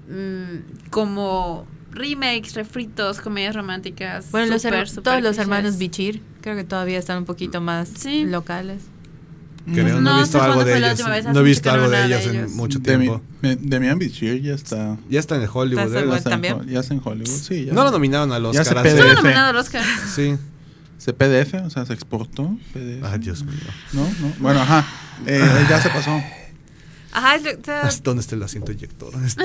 mm, como remakes, refritos, comedias románticas. Bueno, los súper, her- súper todos los hermanos Bichir creo que todavía están un poquito más Sí. locales. Creo, no, No he visto sé algo de ellos. No he visto algo de ellos en mucho tiempo. Demian Bichir ya está. Ya está en Hollywood. ¿eh? ya está en ¿también? Hol- ya está en Hollywood, sí. Ya No lo nominaron al Ya Oscar. se hace- Estuvo PDF. nominado al Oscar. Sí. Se PDF, o sea, se exportó. PDF. Ay, Dios mío. No, no. Bueno, ajá. Eh, ya se pasó. Ajá, ¿Dónde está el asiento? Este,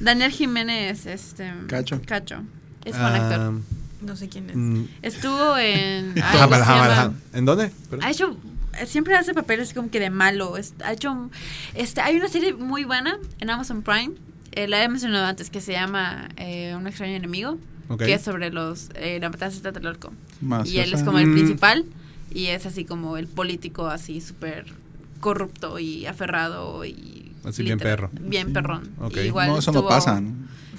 Daniel Jiménez, este Cacho. Cacho. Es buen actor. ah, no sé quién es. mm, Estuvo en *laughs* ay, Jámala, ¿cómo se jámala, llama? jámala. ¿En dónde? Perdón. Ha hecho siempre hace papeles como que de malo. Ha hecho este hay una serie muy buena en Amazon Prime. eh, la he mencionado antes que se llama eh, Un extraño enemigo, Ok. que es sobre los eh, la matanza de Tlatelolco. Más, y él es como el Mm. principal y es así como el político así súper corrupto y aferrado y Así bien perro. bien Sí. perrón igual no, eso no pasa. ¿no?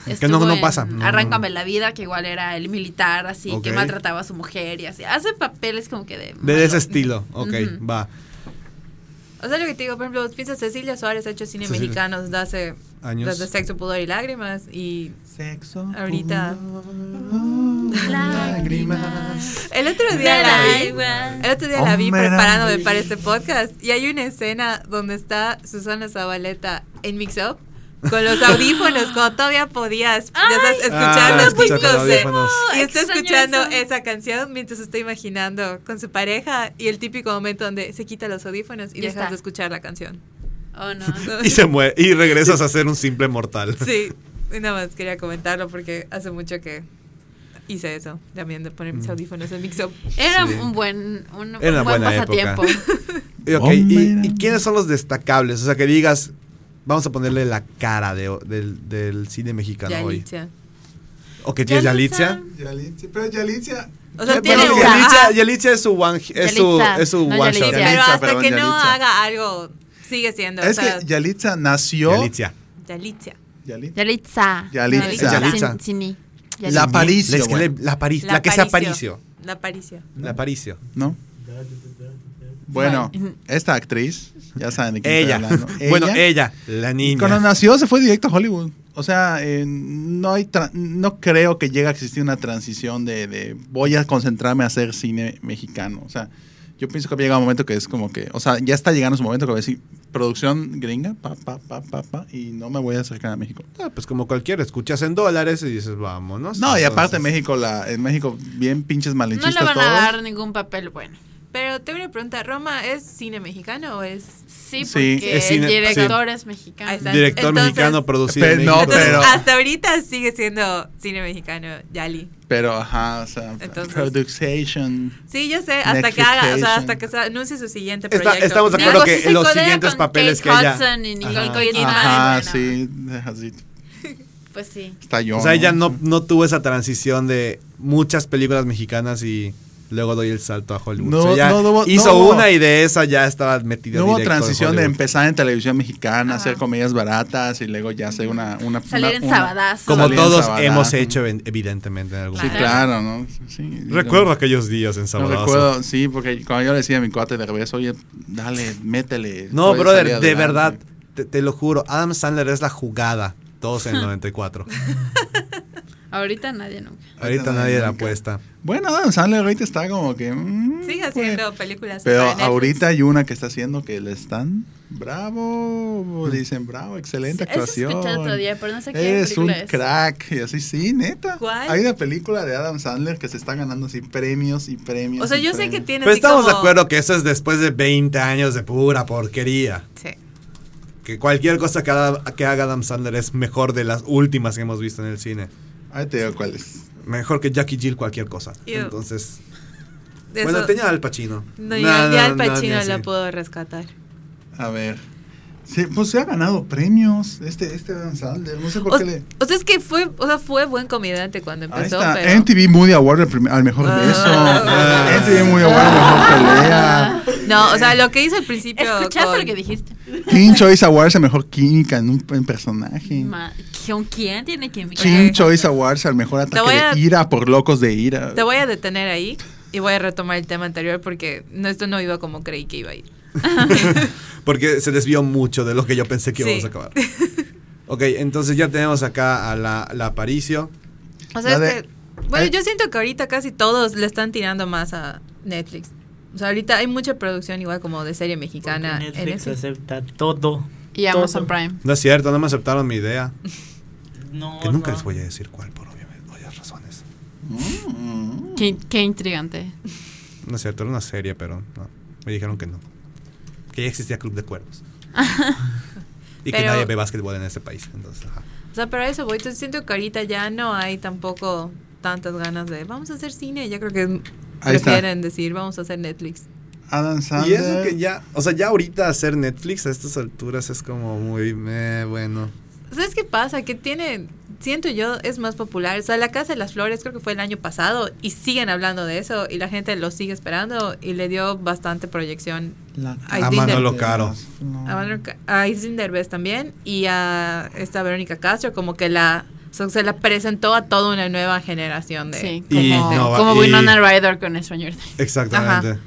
Que no- estuvo no en pasa, no, Arráncame no. la vida que igual era el militar así que maltrataba a su mujer y así hace papeles como que de De malo. ese estilo. Ok, va. O sea, lo que te digo, por ejemplo, piensa Cecilia Suárez ha hecho cine Cecilia. mexicano desde hace Años. desde Sexo, Pudor y Lágrimas y Sexo. ahorita Lágrimas. el otro día la vi. El otro día la vi preparándome para este podcast y hay una escena donde está Susana Zabaleta en Mix Up con los *laughs* audífonos cuando todavía podías ya estás escuchando Ah, escucha con Kiko se- audífonos. y está escuchando eso. esa canción mientras está imaginando con su pareja y el típico momento donde se quita los audífonos y Ya dejas está. de escuchar la canción. Oh, no. *laughs* Y se muere. Y regresas a ser un simple mortal. *laughs* Sí, y nada más quería comentarlo porque hace mucho que hice eso, también de poner mis Mm. audífonos en Mix Up. Era Sí. un buen, un, Era un buen buena pasatiempo. *laughs* Y, ok, ¿y, Hombre. y quiénes son los destacables? O sea, que digas, vamos a ponerle la cara de, del, del cine mexicano hoy. Yalitza. ¿O que tienes Yalitza. Yalitza? Pero Yalitza. O sea, tiene bueno, Yalitza, es su one, es su, Yalitza, es su no one shot. Yalitza. Pero hasta que no Yalitza. haga algo, sigue siendo. Es o sea, que Yalitza nació. Yalitza. Yalitza. Yalitza. Yalitza. La Aparicio, La, que güey. le- la, Apari- La la que se Aparicio. La aparición. La Aparicio. ¿No? Bueno, esta actriz, ya saben de quién Ella. estoy hablando. *laughs* bueno, ella, la niña. Cuando nació se fue directo a Hollywood. O sea, eh, no hay tra- no creo que llegue a existir una transición de, de voy a concentrarme a hacer cine mexicano. O sea, yo pienso que llega un momento que es como que, o sea, ya está llegando su momento que voy a decir producción gringa, pa, pa, pa, pa, pa, y no me voy a acercar a México. Ah, pues como cualquiera, escuchas en dólares y dices, vámonos. No, y aparte Entonces, México, la, en México bien pinches No malinchistas le van todos. a dar ningún papel bueno. Pero te voy a preguntar, ¿Roma es cine mexicano o es...? Sí, Sí, porque es cine- el director es mexicano. Director Entonces- mexicano producido en no. Entonces, pero- hasta ahorita sigue siendo cine mexicano, Yali. Pero, ajá, o sea, Entonces- production. Sí, yo sé, hasta que haga, o sea, hasta que se anuncie su siguiente Está- proyecto. estamos de acuerdo que los siguientes papeles Kate que ella- Hudson y Nicole Ajá. Sí, así, *laughs* Pues sí. está yo. O sea, ella no, no tuvo esa transición de muchas películas mexicanas y luego doy el salto a Hollywood. No, O sea, ya no, no hubo- hizo una y de esa ya estaba metida No hubo transición de empezar en televisión mexicana, Ajá. hacer comedias baratas y luego ya hacer una... una Salir una- en. Como Salir todos Sabadazo. hemos hecho, en- evidentemente, en algún Sí, claro, ¿no? Sí, Recuerdo aquellos días en No Sabadazo. recuerdo, sí, porque cuando yo le decía a mi cuate de revés, oye, dale, métele. No, brother, de adelante". verdad, te, te lo juro, Adam Sandler es la jugada. Todos en el *laughs* 94. *laughs* Ahorita nadie nunca. Ahorita nadie la apuesta. Bueno, Adam Sandler ahorita está como que... mm, Sigue pues, haciendo películas. Pero ahorita hay una que está haciendo que le están... Bravo, dicen bravo, excelente actuación. otro día, pero no sé qué Eres un es. crack. Y así, sí, neta. ¿Cuál? Hay una película de Adam Sandler que se está ganando así premios y premios. O sea, yo sé que tiene Pero estamos de acuerdo que eso es después de 20 años de pura porquería. Sí. Que cualquier cosa que haga, que haga Adam Sandler es mejor de las últimas que hemos visto en el cine. Ahí te digo cuál es. Mejor que Jackie Jill cualquier cosa. Entonces, De bueno, eso- tenía Al Pacino. No, No, ya, no, ya Al Pacino la puedo rescatar. A ver. Sí, pues se ha ganado premios este, este Adam Sandler. No sé por O, qué le... o sea, es que fue, o sea, fue buen comediante cuando Ahí empezó, está. pero... MTV Movie Award al, mejor Ah. beso. Ah. MTV Movie Award al mejor pelea. No, o sea, lo que hizo al principio ¿Escuchaste con- lo que dijiste? Teen Choice Awards al mejor química en un en personaje. Ma- ¿Con quién tiene que Teen Choice Awards al mejor ataque a- de ira por locos de ira. Te voy a detener ahí y voy a retomar el tema anterior porque no, esto no iba como creí que iba a ir. *laughs* Porque se desvió mucho de lo que yo pensé que Sí. íbamos a acabar. ok, entonces ya tenemos acá a la, la Aparicio. O sea, La es de- que, bueno, yo siento que ahorita casi todos le están tirando más a Netflix. O sea, ahorita hay mucha producción igual como de serie mexicana Porque en Netflix eso. acepta todo. Y Amazon. Prime. No es cierto, no me aceptaron mi idea. *laughs* No, Que nunca no. les voy a decir cuál, por obvias razones. Mm. Qué, qué intrigante. No es cierto, era una serie, pero no. Me dijeron que no. Que ya existía Club de Cuervos. *laughs* y que nadie ve básquetbol en este país. Entonces, ajá. O sea, pero eso voy. Entonces siento que ahorita ya no hay tampoco tantas ganas de vamos a hacer cine. Ya creo que Ahí está. prefieren decir vamos a hacer Netflix. Adam Y Sandler. eso que ya, o sea, ya ahorita hacer Netflix a estas alturas es como muy, eh, bueno. ¿Sabes qué pasa? Que tiene, siento yo, es más popular. O sea, La Casa de las Flores creo que fue el año pasado y siguen hablando de eso y la gente lo sigue esperando y le dio bastante proyección La a. Manolo Caro. a, Manuel Ca- a Derbez también y a esta Verónica Castro como que la o sea, se la presentó a toda una nueva generación de Sí, como, no va- como y- Winona Ryder con Stranger Things. Exactamente.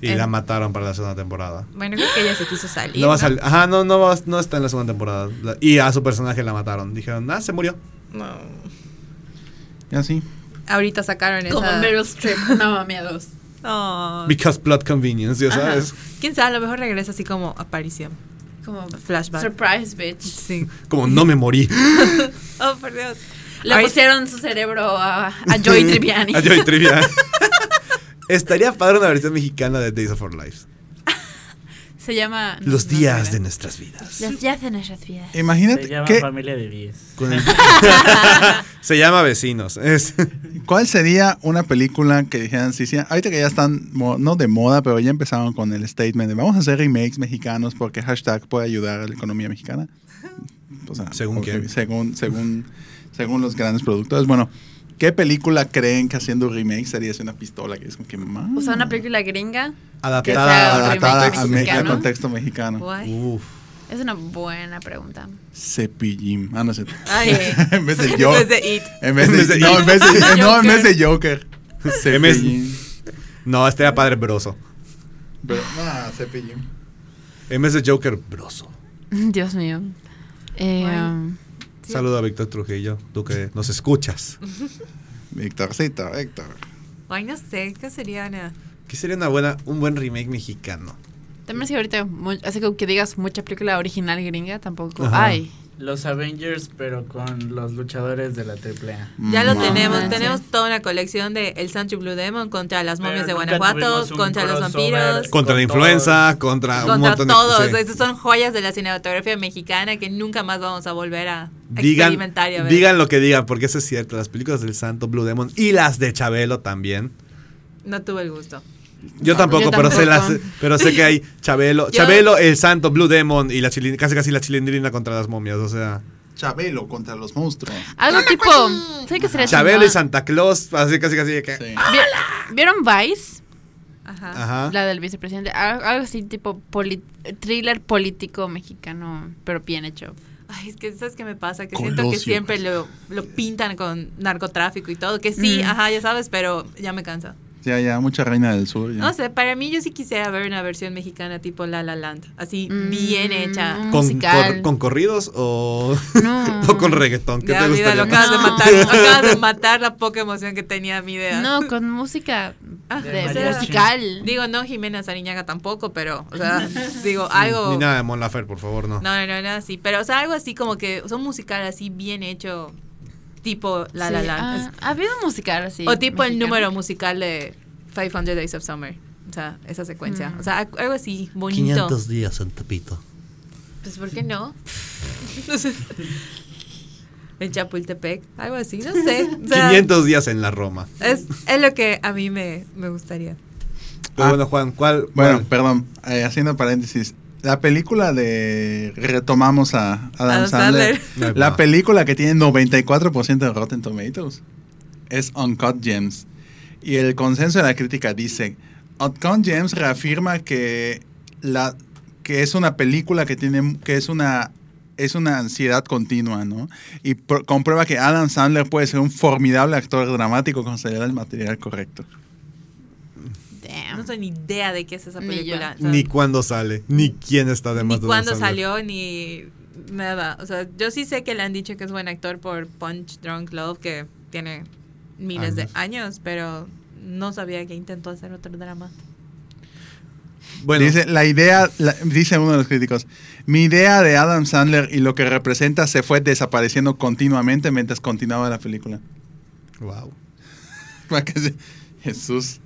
Y la mataron para la segunda temporada. bueno creo que ella se quiso salir No va a ¿no? salir. Ajá, no, no, va- no está en la segunda temporada. La- y a su personaje la mataron. Dijeron, ah, se murió. No. Ya sí. ahorita sacaron Como esa Meryl Streep, *laughs* no mami, a dos. Oh. Because plot convenience, ya sabes. quién sabe a lo mejor regresa así como aparición Como flashback surprise bitch. sí Como no me morí. *laughs* oh por Dios Le Ahorita- pusieron su cerebro a, a Joy *laughs* Tribbiani. A Joey Trivia. *laughs* Estaría padre una versión mexicana de Days of Our Lives. Se llama... Los no días sé. de nuestras vidas. Los días de nuestras vidas. Se Imagínate llama qué, Familia de 10. Con el- *laughs* Se llama Vecinos. Es- *laughs* cuál sería una película que dijeran, sí, sí, ahorita que ya están, no de moda, pero ya empezaron con el statement de vamos a hacer remakes mexicanos porque hashtag puede ayudar a la economía mexicana. O sea, ¿Según quién? Según, según, según los grandes productores. Bueno, ¿qué película creen que haciendo remake sería una pistola? Que es como que más. O sea, una película gringa adaptada sea un a adaptada remake a, me- mexicano. a contexto mexicano. Uf. es una buena pregunta. Cepillín. Ah, no sé. *laughs* En vez de yo. *laughs* En vez de It. En vez de, no, en vez de, no, en vez de Joker. Cepillín. No, este era padre broso. Pero, nah, cepillo. En vez de Joker, broso. *laughs* Dios mío. Eh, Bueno. Saludo a Víctor Trujillo, tú que nos escuchas. *laughs* Víctorcito, Víctor. Ay, no sé, ¿qué sería una? ¿Qué sería una buena, un buen remake mexicano? también si ahorita, así como que digas mucha película original gringa, tampoco Ajá. hay. Los Avengers, pero con los luchadores de la AAA. Ya lo Mm, tenemos, tenemos toda una colección de El Sancho Blue Demon contra las Pero momias de Guanajuato, un contra los vampiros, Contra la influenza, contra, un contra montón de todos. sí. Esas son joyas de la cinematografía mexicana que nunca más vamos a volver a Digan, experimentar y a ver. digan lo que digan, porque eso es cierto. Las películas del Santo Blue Demon y las de Chabelo también. No tuve el gusto. Yo tampoco, yo pero sé tampoco. las, pero sé que hay *laughs* Chabelo, Yo- Chabelo, el Santo Blue Demon y la chilin- casi casi la chilindrina contra las momias, o sea, Chabelo contra los monstruos. Algo tipo, ¿sabes qué sería Chabelo y? Santa Claus, así casi casi de que Sí. ¿Vi- ¿Vieron Vice? Ajá. Ajá. La del vicepresidente. Al- Algo así tipo poli- thriller político mexicano, pero bien hecho. Ay, es que ¿sabes qué me pasa? Que siento que Colosio. siempre lo, lo pintan con narcotráfico y todo. Que sí, Mm. ajá, ya sabes, pero ya me cansa. Ya, ya, mucha reina del sur. ya. No sé, para mí yo sí quisiera ver una versión mexicana tipo La La Land. Así, Mm, bien hecha. un ¿Con, musical. cor- con corridos o, No. *laughs* o con reggaetón? ¿Qué Ya, te mira, gustaría lo acabas de No. matar. *laughs* Acabas de matar la poca emoción que tenía mi idea. No, con música Ah, de o sea, musical. Digo, no Jimena Sariñaga tampoco, pero, o sea, *laughs* digo, algo. Ni nada de Mon Laferte, por favor, no. No, no, no, no, así. Pero, o sea, algo así como que, o sea, un musical así bien hecho, tipo La La Land. ah, ha habido musical así. o tipo el mexicano. número musical de 500 Days of Summer. O sea, esa secuencia. Mm. O sea, algo así bonito. días en Tepito. Pues, ¿por qué no? *laughs* en Chapultepec, algo así, no sé. O sea, 500 días en la Roma. Es, es lo que a mí me, me gustaría. Pero Ah. bueno, Juan, ¿cuál? Bueno, cuál? perdón, eh, haciendo paréntesis. La película de. Retomamos a Adam, Adam Sandler. La película que tiene 94% de Rotten Tomatoes es Uncut Gems. Y el consenso de la crítica dice: Uncut Gems reafirma que, la, que es una película que tiene. que es una. Es una ansiedad continua, ¿no? Y pr- comprueba que Adam Sandler puede ser un formidable actor dramático cuando se le da el material correcto. Damn. No tengo ni idea de qué es esa Ni película. sea, Ni cuándo sale, ni quién está de ni más de Adam cuándo salió, ni nada. O sea, yo sí sé que le han dicho que es buen actor por Punch Drunk Love, que tiene miles de Años. pero no sabía que intentó hacer otro drama. Bueno, Dice, la idea, la- dice uno de los críticos, mi idea de Adam Sandler y lo que representa se fue desapareciendo continuamente mientras continuaba la película. wow. *laughs* Jesús.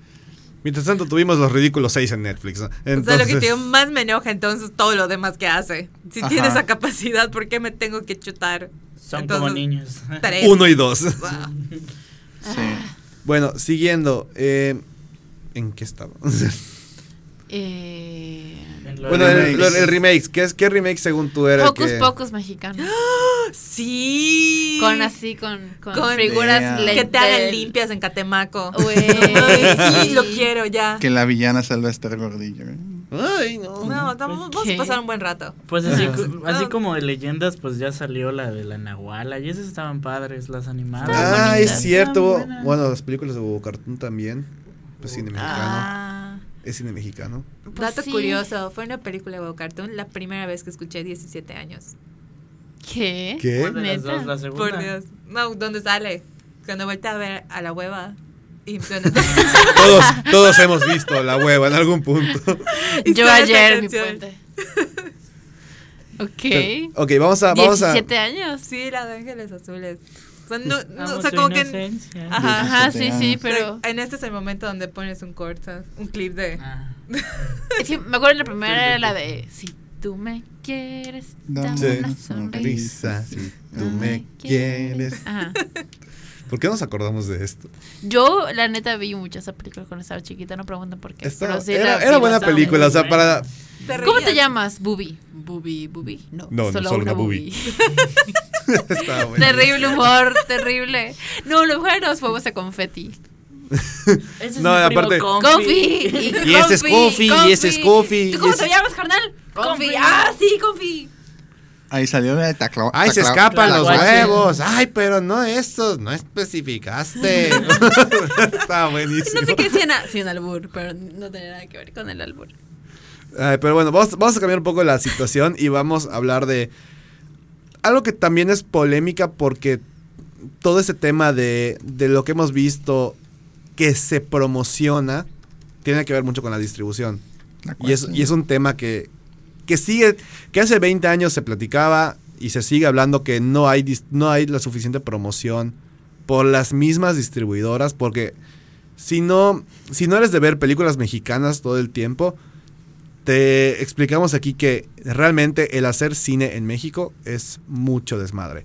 Mientras tanto tuvimos los ridículos 6 en Netflix. ¿no? o sea, lo que Entonces, te más me enoja entonces todo lo demás que hace. Si Ajá. tiene esa capacidad, ¿por qué me tengo que chutar? Son Entonces, como niños. tres? uno y dos. Wow. Sí. bueno, siguiendo. eh, ¿En qué estaba? *laughs* Eh, bueno, el, el remake. ¿Qué, es, ¿Qué remake según tú era? Pocos que- pocos mexicanos. Sí. Con así, con, con, Con- figuras Yeah. Que te hagan limpias en Catemaco. *laughs* Sí, lo quiero ya. Que la villana salva a estar gordillo. ¿eh? Ay, no. No, vamos, vamos ¿Qué? a pasar un buen rato. Pues así, Ah. *laughs* así Ah. como de leyendas, pues ya salió la de la Nahuala y esas estaban padres, las animadas. Ah, bonitas, es cierto. Bueno, las películas de Bobo Cartoon también. Es cine mexicano. Ah. Es cine mexicano. Pues Dato sí. curioso, fue una película de Cartoon la primera vez que escuché 17 años. ¿Qué? ¿Qué? ¿Cuál de las dos? La segunda. Por Dios. No, ¿dónde sale? Cuando vuelta a ver a la hueva. Y *laughs* Todos, todos hemos visto la hueva en algún punto. *laughs* Yo ayer, mi puente. *laughs* ok. ok, vamos a. Vamos a 17 años. Sí, la de Ángeles Azules. Sea, no, no, o sea como que... Ajá. Ajá, sí, 17 sí, pero. En este es el momento donde pones un corto, un clip de... Ah. *laughs* Es que me acuerdo la primera era la de Si tú me quieres, Dame dame Sí. una sonrisa. Risa, si tú me quieres. Ajá. ¿Por qué nos acordamos de esto? Yo, la neta, vi mucho esa película cuando estaba chiquita, no pregunten por qué. Estaba- pero sí era buena película, o sea, para. Te ¿Cómo te llamas? Bubi. Bubi, Bubi. No, No, no, solo, una, una Bubi. *laughs* *laughs* Terrible humor, terrible. No, lo mejor los fuegos de confeti. *laughs* Ese es No, primo aparte- Confi. Y ese es Confi, y ese es Confi, ¿Tú y cómo te llamas, carnal? Confi. Confi. Ah, sí, Confi. Ahí salió de tacla. Ay, se escapan los huevos. Ay, pero no estos, no especificaste. *laughs* Está buenísimo. No sé qué decían sin albur, pero no tenía nada que ver con el albur. Ay, pero bueno, vamos, vamos a cambiar un poco la situación y vamos a hablar de algo que también es polémica porque todo ese tema de, de lo que hemos visto que se promociona tiene que ver mucho con la distribución. Y es, y es un tema que, que sigue, que hace 20 años se platicaba y se sigue hablando que no hay, no hay la suficiente promoción por las mismas distribuidoras, porque si no, si no eres de ver películas mexicanas todo el tiempo, te explicamos aquí que realmente el hacer cine en México es mucho desmadre.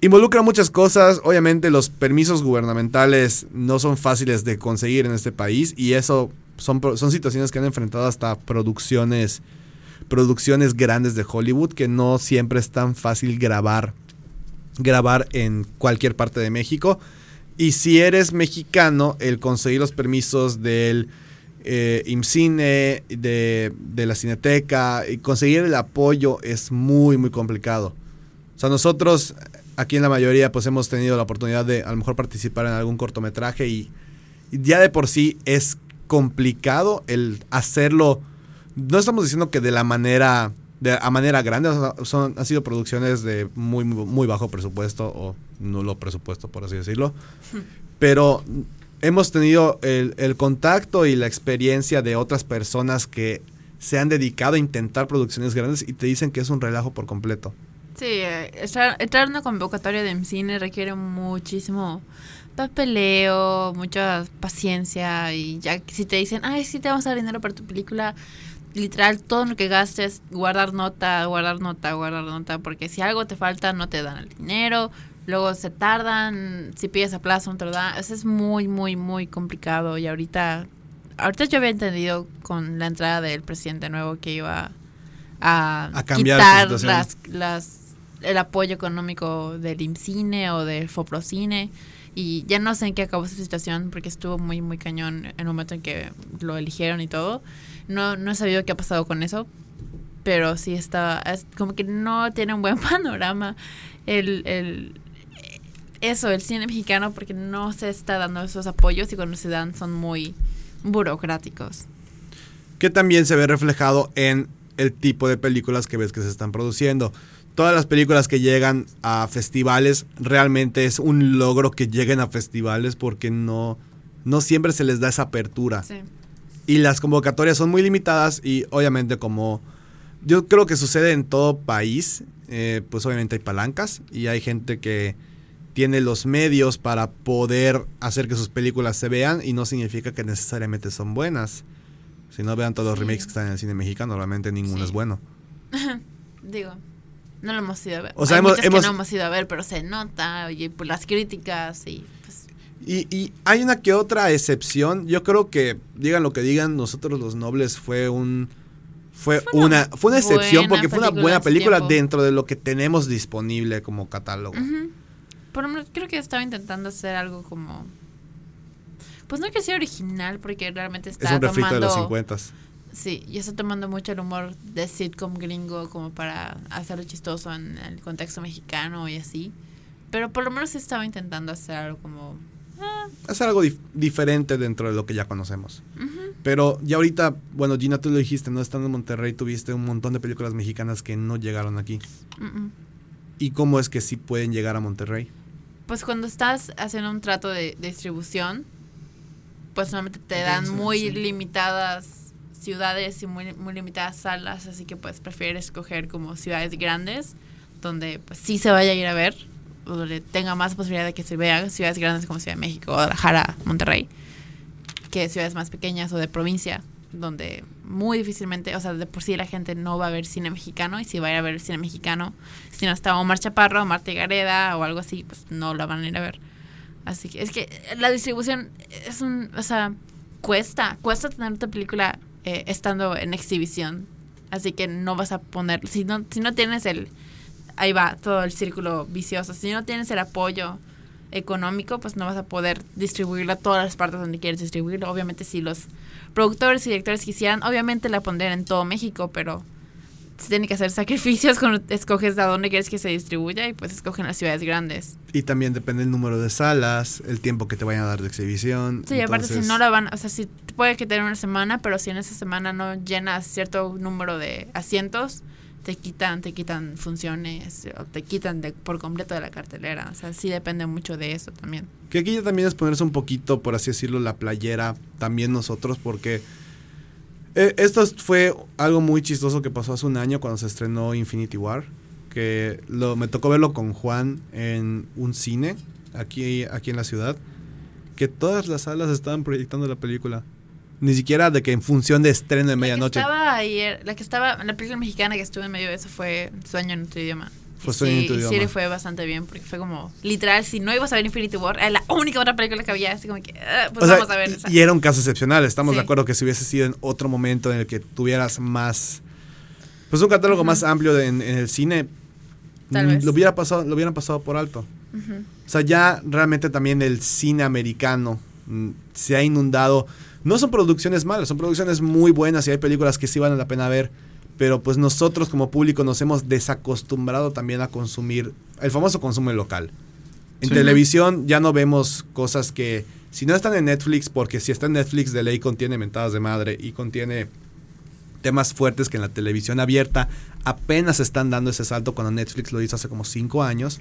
Involucra muchas cosas, obviamente los permisos gubernamentales no son fáciles de conseguir en este país y eso son, son situaciones que han enfrentado hasta producciones, producciones grandes de Hollywood que no siempre es tan fácil grabar, grabar en cualquier parte de México. Y si eres mexicano, el conseguir los permisos del eh, IMCINE, de, de la Cineteca, y conseguir el apoyo es muy, muy complicado. O sea, nosotros aquí en la mayoría pues hemos tenido la oportunidad de a lo mejor participar en algún cortometraje y, y ya de por sí es complicado el hacerlo. No estamos diciendo que de la manera de a manera grande, o sea, son, han sido producciones de muy, muy, bajo presupuesto o nulo presupuesto, por así decirlo. *laughs* Pero hemos tenido el, el contacto y la experiencia de otras personas que se han dedicado a intentar producciones grandes y te dicen que es un relajo por completo. Sí, eh, entrar, a una convocatoria de cine requiere muchísimo papeleo, mucha paciencia y ya si te dicen, ay, sí te vamos a dar dinero para tu película, literal todo lo que gastes, guardar nota, guardar nota, guardar nota, porque si algo te falta no te dan el dinero, luego se tardan, si pides a plazo no te lo dan, eso es muy, muy, muy complicado. Y ahorita, ahorita yo había entendido con la entrada del presidente nuevo que iba a, A cambiar esta quitar las, las el apoyo económico del IMCINE o del FOPROCINE. Y ya no sé en qué acabó esa situación porque estuvo muy muy cañón en el momento en que lo eligieron y todo. No no he sabido qué ha pasado con eso, pero sí está es como que no tiene un buen *laughs* panorama el, el eso, el cine mexicano porque no se está dando esos apoyos y cuando se dan son muy burocráticos. que también se ve reflejado en el tipo de películas que ves que se están produciendo. Todas las películas que llegan a festivales realmente es un logro que lleguen a festivales porque no, no siempre se les da esa apertura. Sí. Y las convocatorias son muy limitadas y obviamente como yo creo que sucede en todo país, eh, pues obviamente hay palancas y hay gente que tiene los medios para poder hacer que sus películas se vean y no significa que necesariamente son buenas. Si no vean todos los remakes que están en el cine mexicano, realmente ninguno Sí. es bueno. *laughs* Digo, no lo hemos ido a ver. O sea, Hay hemos- hemos- que no hemos ido a ver, pero se nota, y por las críticas y pues Y, y hay una que otra excepción. Yo creo que, digan lo que digan, nosotros los nobles fue un... Fue, Fue una una, fue una excepción porque fue una buena película tiempo. dentro de lo que tenemos disponible como catálogo. Por lo menos creo que estaba intentando hacer algo como. Pues no que sea original, porque realmente está es un refrito de tomando. los 50. Sí, y está tomando mucho el humor de sitcom gringo como para hacerlo chistoso en el contexto mexicano y así. Pero por lo menos estaba intentando hacer algo como. Ah, Hacer algo dif- diferente dentro de lo que ya conocemos. ujú. Pero ya ahorita, bueno, Gina, tú lo dijiste, ¿no? Estando en Monterrey tuviste un montón de películas mexicanas que no llegaron aquí. Mm, mm. ¿Y cómo es que sí pueden llegar a Monterrey? Pues cuando estás haciendo un trato de, de distribución, pues normalmente te dan muy limitadas ciudades y muy, muy limitadas salas, así que pues prefieres escoger como ciudades grandes donde pues sí se vaya a ir a ver, donde tenga más posibilidad de que se vean ciudades grandes como Ciudad de México, Guadalajara, Monterrey, que ciudades más pequeñas o de provincia, donde muy difícilmente, o sea, de por sí la gente no va a ver cine mexicano y si va a ir a ver cine mexicano, si no está Omar Chaparro, Marta Gareda o algo así, pues no la van a ir a ver. Así que es que la distribución es un, o sea, cuesta, cuesta tener tu película eh, estando en exhibición. Así que no vas a poner, si no, si no tienes el, ahí va todo el círculo vicioso, si no tienes el apoyo económico, pues no vas a poder distribuirla a todas las partes donde quieres distribuirla. Obviamente si los productores y directores quisieran, obviamente la pondrían en todo México, pero se tiene que hacer sacrificios cuando escoges a dónde quieres que se distribuya y pues escogen las ciudades grandes. Y también depende el número de salas, el tiempo que te vayan a dar de exhibición. Sí, aparte si no la van, o sea, si puede que tenga una semana, pero si en esa semana no llenas cierto número de asientos, te quitan, te quitan funciones o te quitan de, por completo de la cartelera. O sea, sí depende mucho de eso también. Que aquí ya también es ponerse un poquito, por así decirlo, la playera también nosotros, porque eh, esto es- fue algo muy chistoso que pasó hace un año cuando se estrenó Infinity War, que lo, me tocó verlo con Juan en un cine aquí, aquí en la ciudad, que todas las salas estaban proyectando la película. Ni siquiera de que en función de estreno de medianoche. La que estaba ayer, la que estaba, la película mexicana que estuvo en medio de eso fue Sueño en otro idioma. Fue Sueño en sí, otro y sí idioma. le fue bastante bien porque fue como, literal, si no ibas a ver Infinity War, era la única otra película que había, así como que, ah, pues O sea, vamos a ver esa. y era un caso excepcional. Estamos de acuerdo que si hubiese sido en otro momento en el que tuvieras más. Pues un catálogo más amplio de- en, en el cine. Tal mm, vez. Lo, hubiera pasado, lo hubieran pasado por alto. O sea, ya realmente también el cine americano mm, se ha inundado. No son producciones malas, son producciones muy buenas y hay películas que sí valen la pena ver. Pero pues nosotros como público nos hemos desacostumbrado también a consumir el famoso consumo local. En Sí. televisión ya no vemos cosas que, si no están en Netflix, porque si está en Netflix de ley contiene mentadas de madre y contiene temas fuertes que en la televisión abierta apenas están dando ese salto cuando Netflix lo hizo hace como cinco años.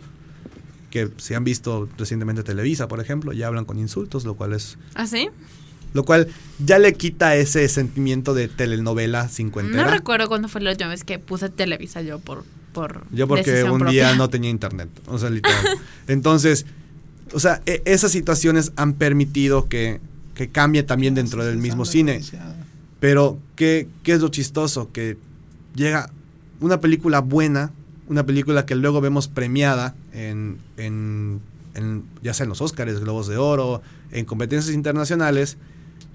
Que si han visto recientemente Televisa, por ejemplo, ya hablan con insultos, lo cual es ¿Ah, sí? Lo cual ya le quita ese sentimiento de telenovela cincuentera. No recuerdo cuándo fue la última vez que puse Televisa yo por, por Yo porque decisión un propia. día no tenía internet, o sea, literal. *laughs* Entonces, o sea, e- esas situaciones han permitido que, que cambie también dentro del mismo cine. Pero, ¿qué, ¿qué es lo chistoso? Que llega una película buena, una película que luego vemos premiada en, en, en- ya sea en los Oscars, Globos de Oro, en competencias internacionales,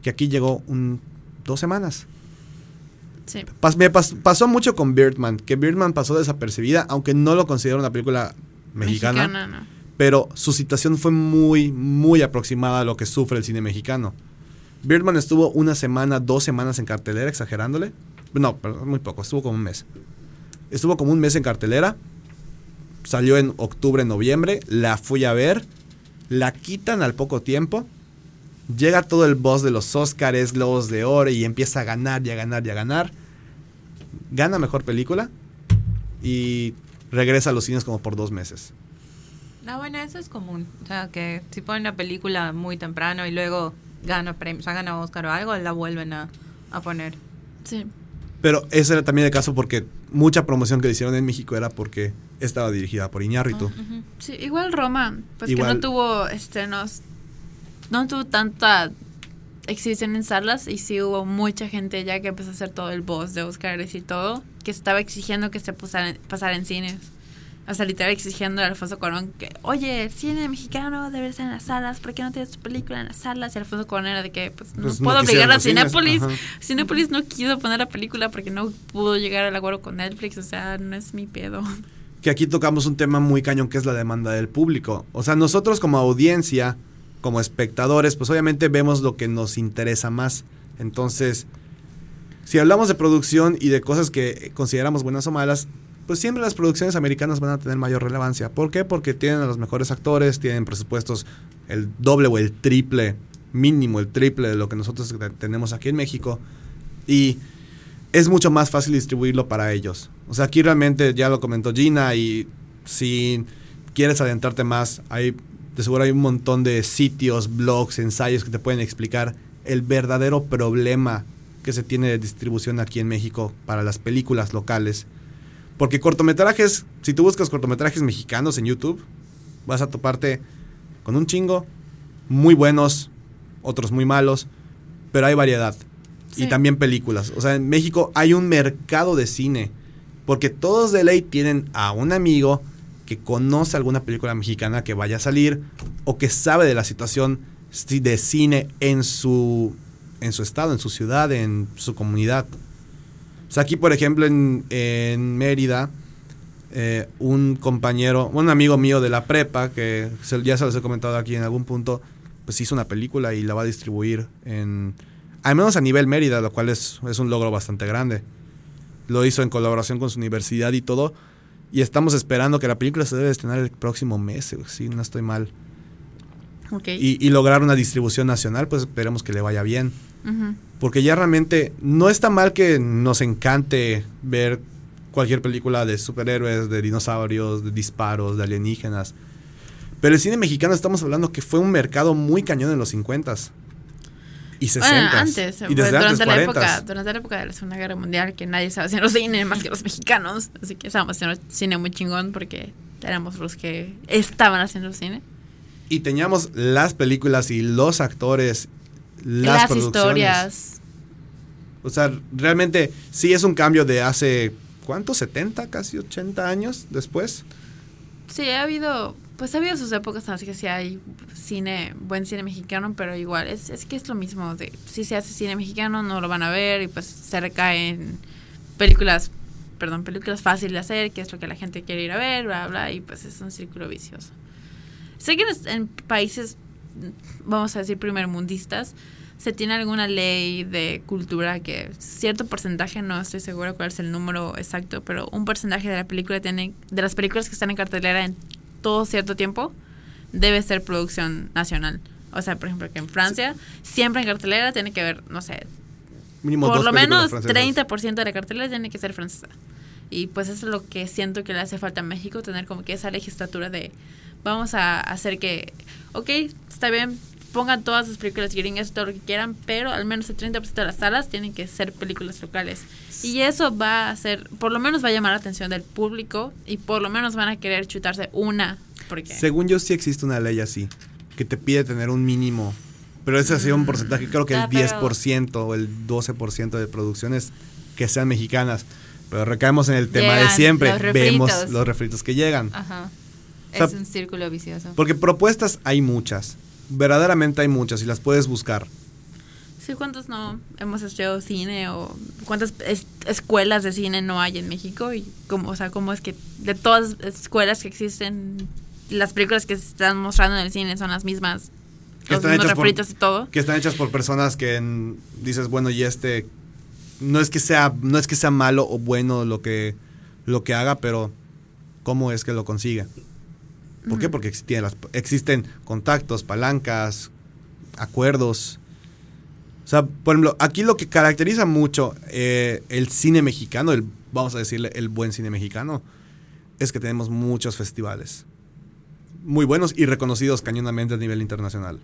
que aquí llegó un, dos semanas. Sí. Pas- me pas- pasó mucho con Birdman, que Birdman pasó desapercibida, aunque no lo considero una película mexicana, no. pero su situación fue muy, muy aproximada a lo que sufre el cine mexicano. Birdman estuvo una semana, dos semanas en cartelera, exagerándole. No, perdón, muy poco, estuvo como un mes. Estuvo como un mes en cartelera, salió en octubre, noviembre, la fui a ver, la quitan al poco tiempo, llega todo el boss de los Oscars, Globos de Oro y empieza a ganar y a ganar y a ganar. Gana mejor película y regresa a los cines como por dos meses. No, bueno, eso es común. O sea, que si ponen la película muy temprano y luego gana premios, o sea, gana Oscar o algo, la vuelven a, a poner. Sí. Pero ese era también el caso porque mucha promoción que le hicieron en México era porque estaba dirigida por Iñárritu. Ujú. Sí, igual Roma, pues Igual- que no tuvo estrenos, no tuvo tanta exhibición en salas y sí hubo mucha gente ya que empezó a hacer todo el boss de Oscars y todo, que estaba exigiendo que se pusara, pasara en cines. O sea, literal exigiendo a Alfonso Cuarón que, oye, el cine mexicano debe estar en las salas, ¿por qué no tienes tu película en las salas? Y Alfonso Cuarón era de que, pues, no Pues no puedo obligar a Cinépolis. Cinépolis no quiso poner la película porque no pudo llegar al acuerdo con Netflix, o sea, no es mi pedo. Que aquí tocamos un tema muy cañón que es la demanda del público. O sea, nosotros como audiencia, como espectadores, pues obviamente vemos lo que nos interesa más. Entonces, si hablamos de producción y de cosas que consideramos buenas o malas, pues siempre las producciones americanas van a tener mayor relevancia. ¿Por qué? Porque tienen a los mejores actores, tienen presupuestos el doble o el triple, mínimo el triple de lo que nosotros te- tenemos aquí en México. Y es mucho más fácil distribuirlo para ellos. O sea, aquí realmente ya lo comentó Gina y si quieres adentrarte más, hay de seguro hay un montón de sitios, blogs, ensayos que te pueden explicar el verdadero problema que se tiene de distribución aquí en México para las películas locales. Porque cortometrajes, si tú buscas cortometrajes mexicanos en YouTube, vas a toparte con un chingo, muy buenos, otros muy malos, pero hay variedad. Y también películas. O sea, en México hay un mercado de cine. Porque todos de ley tienen a un amigo que conoce alguna película mexicana que vaya a salir o que sabe de la situación ci- de cine en su, en su estado, en su ciudad, en su comunidad. O sea, aquí, por ejemplo, en, Mérida, eh, un compañero, un amigo mío de la prepa, que ya se los he comentado aquí en algún punto, pues hizo una película y la va a distribuir en, al menos a nivel Mérida, lo cual es, es un logro bastante grande. Lo hizo en colaboración con su universidad y todo. Y estamos esperando que la película se debe estrenar el próximo mes, si no estoy mal. Y, y lograr una distribución nacional, pues esperemos que le vaya bien. Porque ya realmente no está mal que nos encante ver cualquier película de superhéroes, de dinosaurios, de disparos, de alienígenas. Pero el cine mexicano estamos hablando que fue un mercado muy cañón en los 50s y 60s. Bueno, antes, y desde durante, antes, la 40s. época, durante la época de la Segunda Guerra Mundial, que nadie estaba haciendo cine más que los mexicanos. Así que estábamos haciendo cine muy chingón porque éramos los que estaban haciendo cine. Y teníamos las películas y los actores, las, Las, producciones. historias. O sea, realmente sí es un cambio de hace, ¿cuánto? ¿70? Casi 80 años después. Sí, ha habido, pues ha habido sus épocas las que sí hay cine, buen cine mexicano, pero igual, es, es que es lo mismo, de si se hace cine mexicano no lo van a ver y pues se recae en películas, perdón, películas fáciles de hacer, que es lo que la gente quiere ir a ver, bla, bla, y pues es un círculo vicioso. Sé que en, en países, vamos a decir, primermundistas, se tiene alguna ley de cultura que cierto porcentaje, no estoy segura cuál es el número exacto, pero un porcentaje de la película tiene, de las películas que están en cartelera en todo cierto tiempo, debe ser producción nacional. O sea, por ejemplo, que en Francia, siempre en cartelera tiene que haber, no sé, Mínimo por lo menos francesas. 30% de la cartelera tiene que ser francesa. Y pues eso es lo que siento que le hace falta a México, tener como que esa legislatura de vamos a hacer que, ok, está bien, pongan todas sus películas gringas, todo lo que quieran, pero al menos el 30% de las salas tienen que ser películas locales. Y eso va a hacer, por lo menos va a llamar la atención del público y por lo menos van a querer chutarse una. Porque Según yo sí existe una ley así, que te pide tener un mínimo, pero ese ha sido un porcentaje, creo que el Ah, pero- 10% o el 12% de producciones que sean mexicanas. Pero recaemos en el tema de Llegan siempre, los vemos los refritos que llegan. Ajá. O sea, es un círculo vicioso. Porque propuestas hay muchas, verdaderamente hay muchas y las puedes buscar. Sí, ¿cuántos no hemos estudiado cine o cuántas es- escuelas de cine no hay en México? Y cómo, o sea, cómo es que de todas las escuelas que existen, las películas que se están mostrando en el cine son las mismas, Que los están mismos hechas por- y todo. que están hechas por personas que en- dices, bueno, y este no es que sea no es que sea malo o bueno lo que lo que haga, pero cómo es que lo consigue. ¿Por qué? Ujú. Porque existen, las- existen contactos, palancas, acuerdos. O sea, por ejemplo, aquí lo que caracteriza mucho eh, el cine mexicano, el, vamos a decirle el buen cine mexicano, es que tenemos muchos festivales. Muy buenos y reconocidos cañonamente a nivel internacional.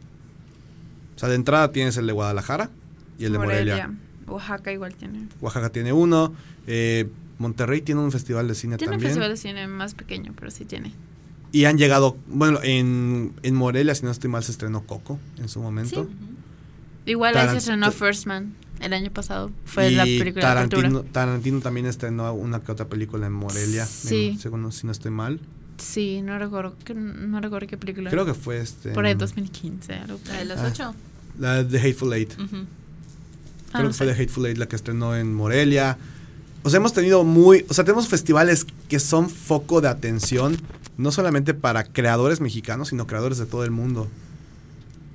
O sea, de entrada tienes el de Guadalajara y el de Morelia. Oaxaca igual tiene. Oaxaca tiene uno. eh, Monterrey tiene un festival de cine Tiene un también. festival de cine más pequeño, pero sí tiene. Y han llegado, bueno, en, en Morelia, si no estoy mal, se estrenó Coco en su momento. Igual ahí se Tarant- estrenó First Man el año pasado. Fue la película de Tarantino, apertura. Tarantino también estrenó una que otra película en Morelia, Sí. en- según si no estoy mal. Sí, no recuerdo, que, no recuerdo qué película. Creo que fue este. Por ahí 2015, algo por La de los Ah. ocho. La de Hateful Eight. Ah, Creo no que fue sé. de Hateful Eight la que estrenó en Morelia. O sea, hemos tenido muy. O sea, tenemos festivales que son foco de atención, no solamente para creadores mexicanos, sino creadores de todo el mundo.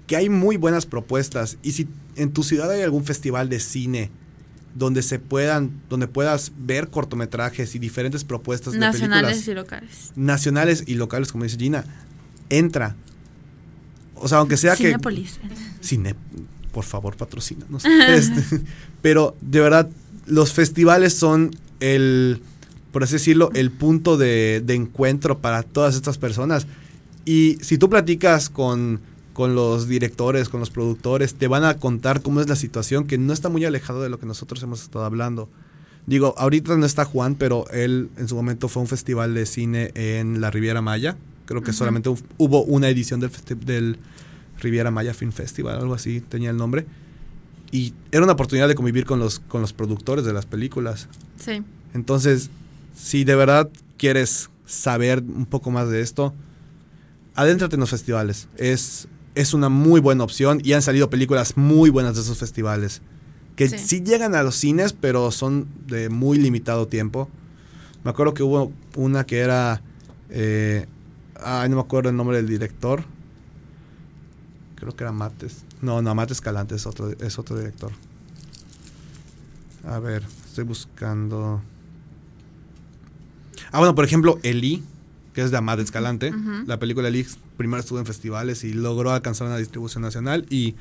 Que hay muy buenas propuestas. Y si en tu ciudad hay algún festival de cine donde se puedan, donde puedas ver cortometrajes y diferentes propuestas de Nacionales películas y locales. nacionales y locales, como dice Gina, entra. O sea, aunque sea que. Cine, por favor, patrocínanos. *laughs* Este, pero de verdad, los festivales son el, por así decirlo, el punto de, de encuentro para todas estas personas. Y si tú platicas con, con los directores, con los productores, te van a contar cómo es la situación, que no está muy alejado de lo que nosotros hemos estado hablando. Digo, ahorita no está Juan, pero él en su momento fue a un festival de cine en la Riviera Maya. Creo que solamente hu- hubo una edición del, del Riviera Maya Film Festival, algo así tenía el nombre. Y era una oportunidad de convivir con los, con los productores de las películas. Sí. Entonces, si de verdad quieres saber un poco más de esto, adéntrate en los festivales. Es, es una muy buena opción y han salido películas muy buenas de esos festivales. Que Sí. sí. llegan a los cines, pero son de muy limitado tiempo. Me acuerdo que hubo una que era... eh, ay, no me acuerdo el nombre del director. Creo que era Mates. No, no, Mates Escalante es otro, es otro director. A ver, estoy buscando. Ah, bueno, por ejemplo, Eli, que es de Amad Escalante. La película Eli primero estuvo en festivales y logró alcanzar una distribución nacional. Y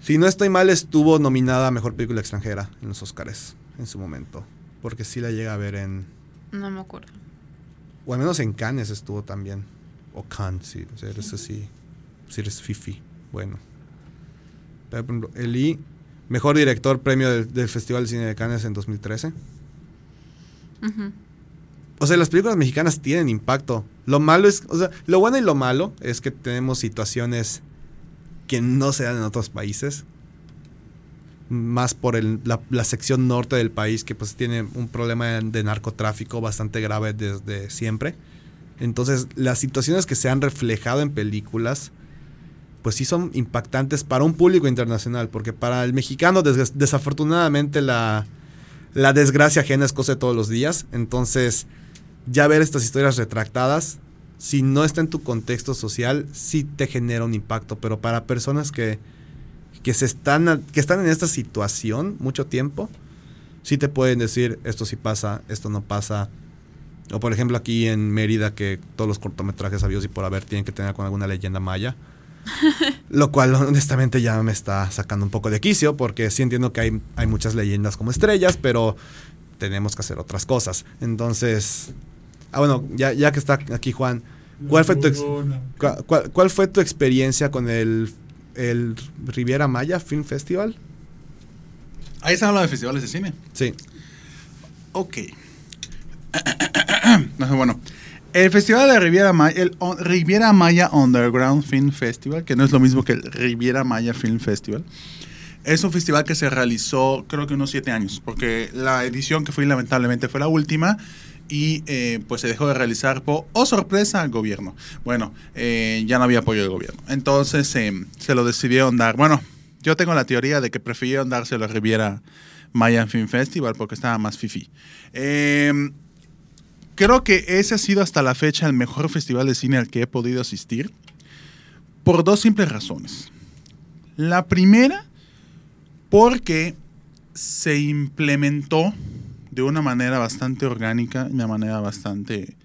si no estoy mal, estuvo nominada a Mejor Película Extranjera en los Oscars en su momento. Porque sí la llega a ver en... No me acuerdo. O al menos en Cannes estuvo también. O Cannes, sí. O sea, eres así. Si eres fifi. Bueno. Por ejemplo, Eli, mejor director premio del, del Festival de Cine de Cannes en 2013. Ujú. O sea, las películas mexicanas tienen impacto. Lo malo es, o sea, lo bueno y lo malo es que tenemos situaciones que no se dan en otros países. Más por el- la, la sección norte del país que pues tiene un problema de, de narcotráfico bastante grave desde siempre. Entonces, las situaciones que se han reflejado en películas, pues sí son impactantes para un público internacional, porque para el mexicano des- desafortunadamente la, la desgracia ajena es cosa de todos los días. Entonces, ya ver estas historias retractadas, si no está en tu contexto social, sí te genera un impacto. Pero para personas que, que, se están, que están en esta situación mucho tiempo, sí te pueden decir, esto sí pasa, esto no pasa. O por ejemplo aquí en Mérida, que todos los cortometrajes sabios y por haber tienen que tener con alguna leyenda maya. *laughs* Lo cual honestamente ya me está sacando un poco de quicio, porque sí entiendo que hay, hay muchas leyendas como estrellas, pero tenemos que hacer otras cosas. Entonces, ah bueno, ya, ya que está aquí Juan, ¿cuál fue tu, ex- cuál, cuál fue tu experiencia con el, el Riviera Maya Film Festival? Ahí se habla de festivales de cine. Sí. Ok. *clears throat* No, bueno, el Festival de Riviera Maya, el Riviera Maya Underground Film Festival, que no es lo mismo que el Riviera Maya Film Festival, es un festival que se realizó creo que unos siete años, porque la edición que fue lamentablemente fue la última y eh, pues se dejó de realizar por, oh sorpresa, al gobierno. Bueno, eh, ya no había apoyo del gobierno. Entonces eh, se lo decidieron dar. Bueno, yo tengo la teoría de que prefirieron dárselo a Riviera Maya Film Festival porque estaba más fifi. Eh, creo que ese ha sido hasta la fecha el mejor festival de cine al que he podido asistir por dos simples razones. La primera, porque se implementó de una manera bastante orgánica, de una manera bastante,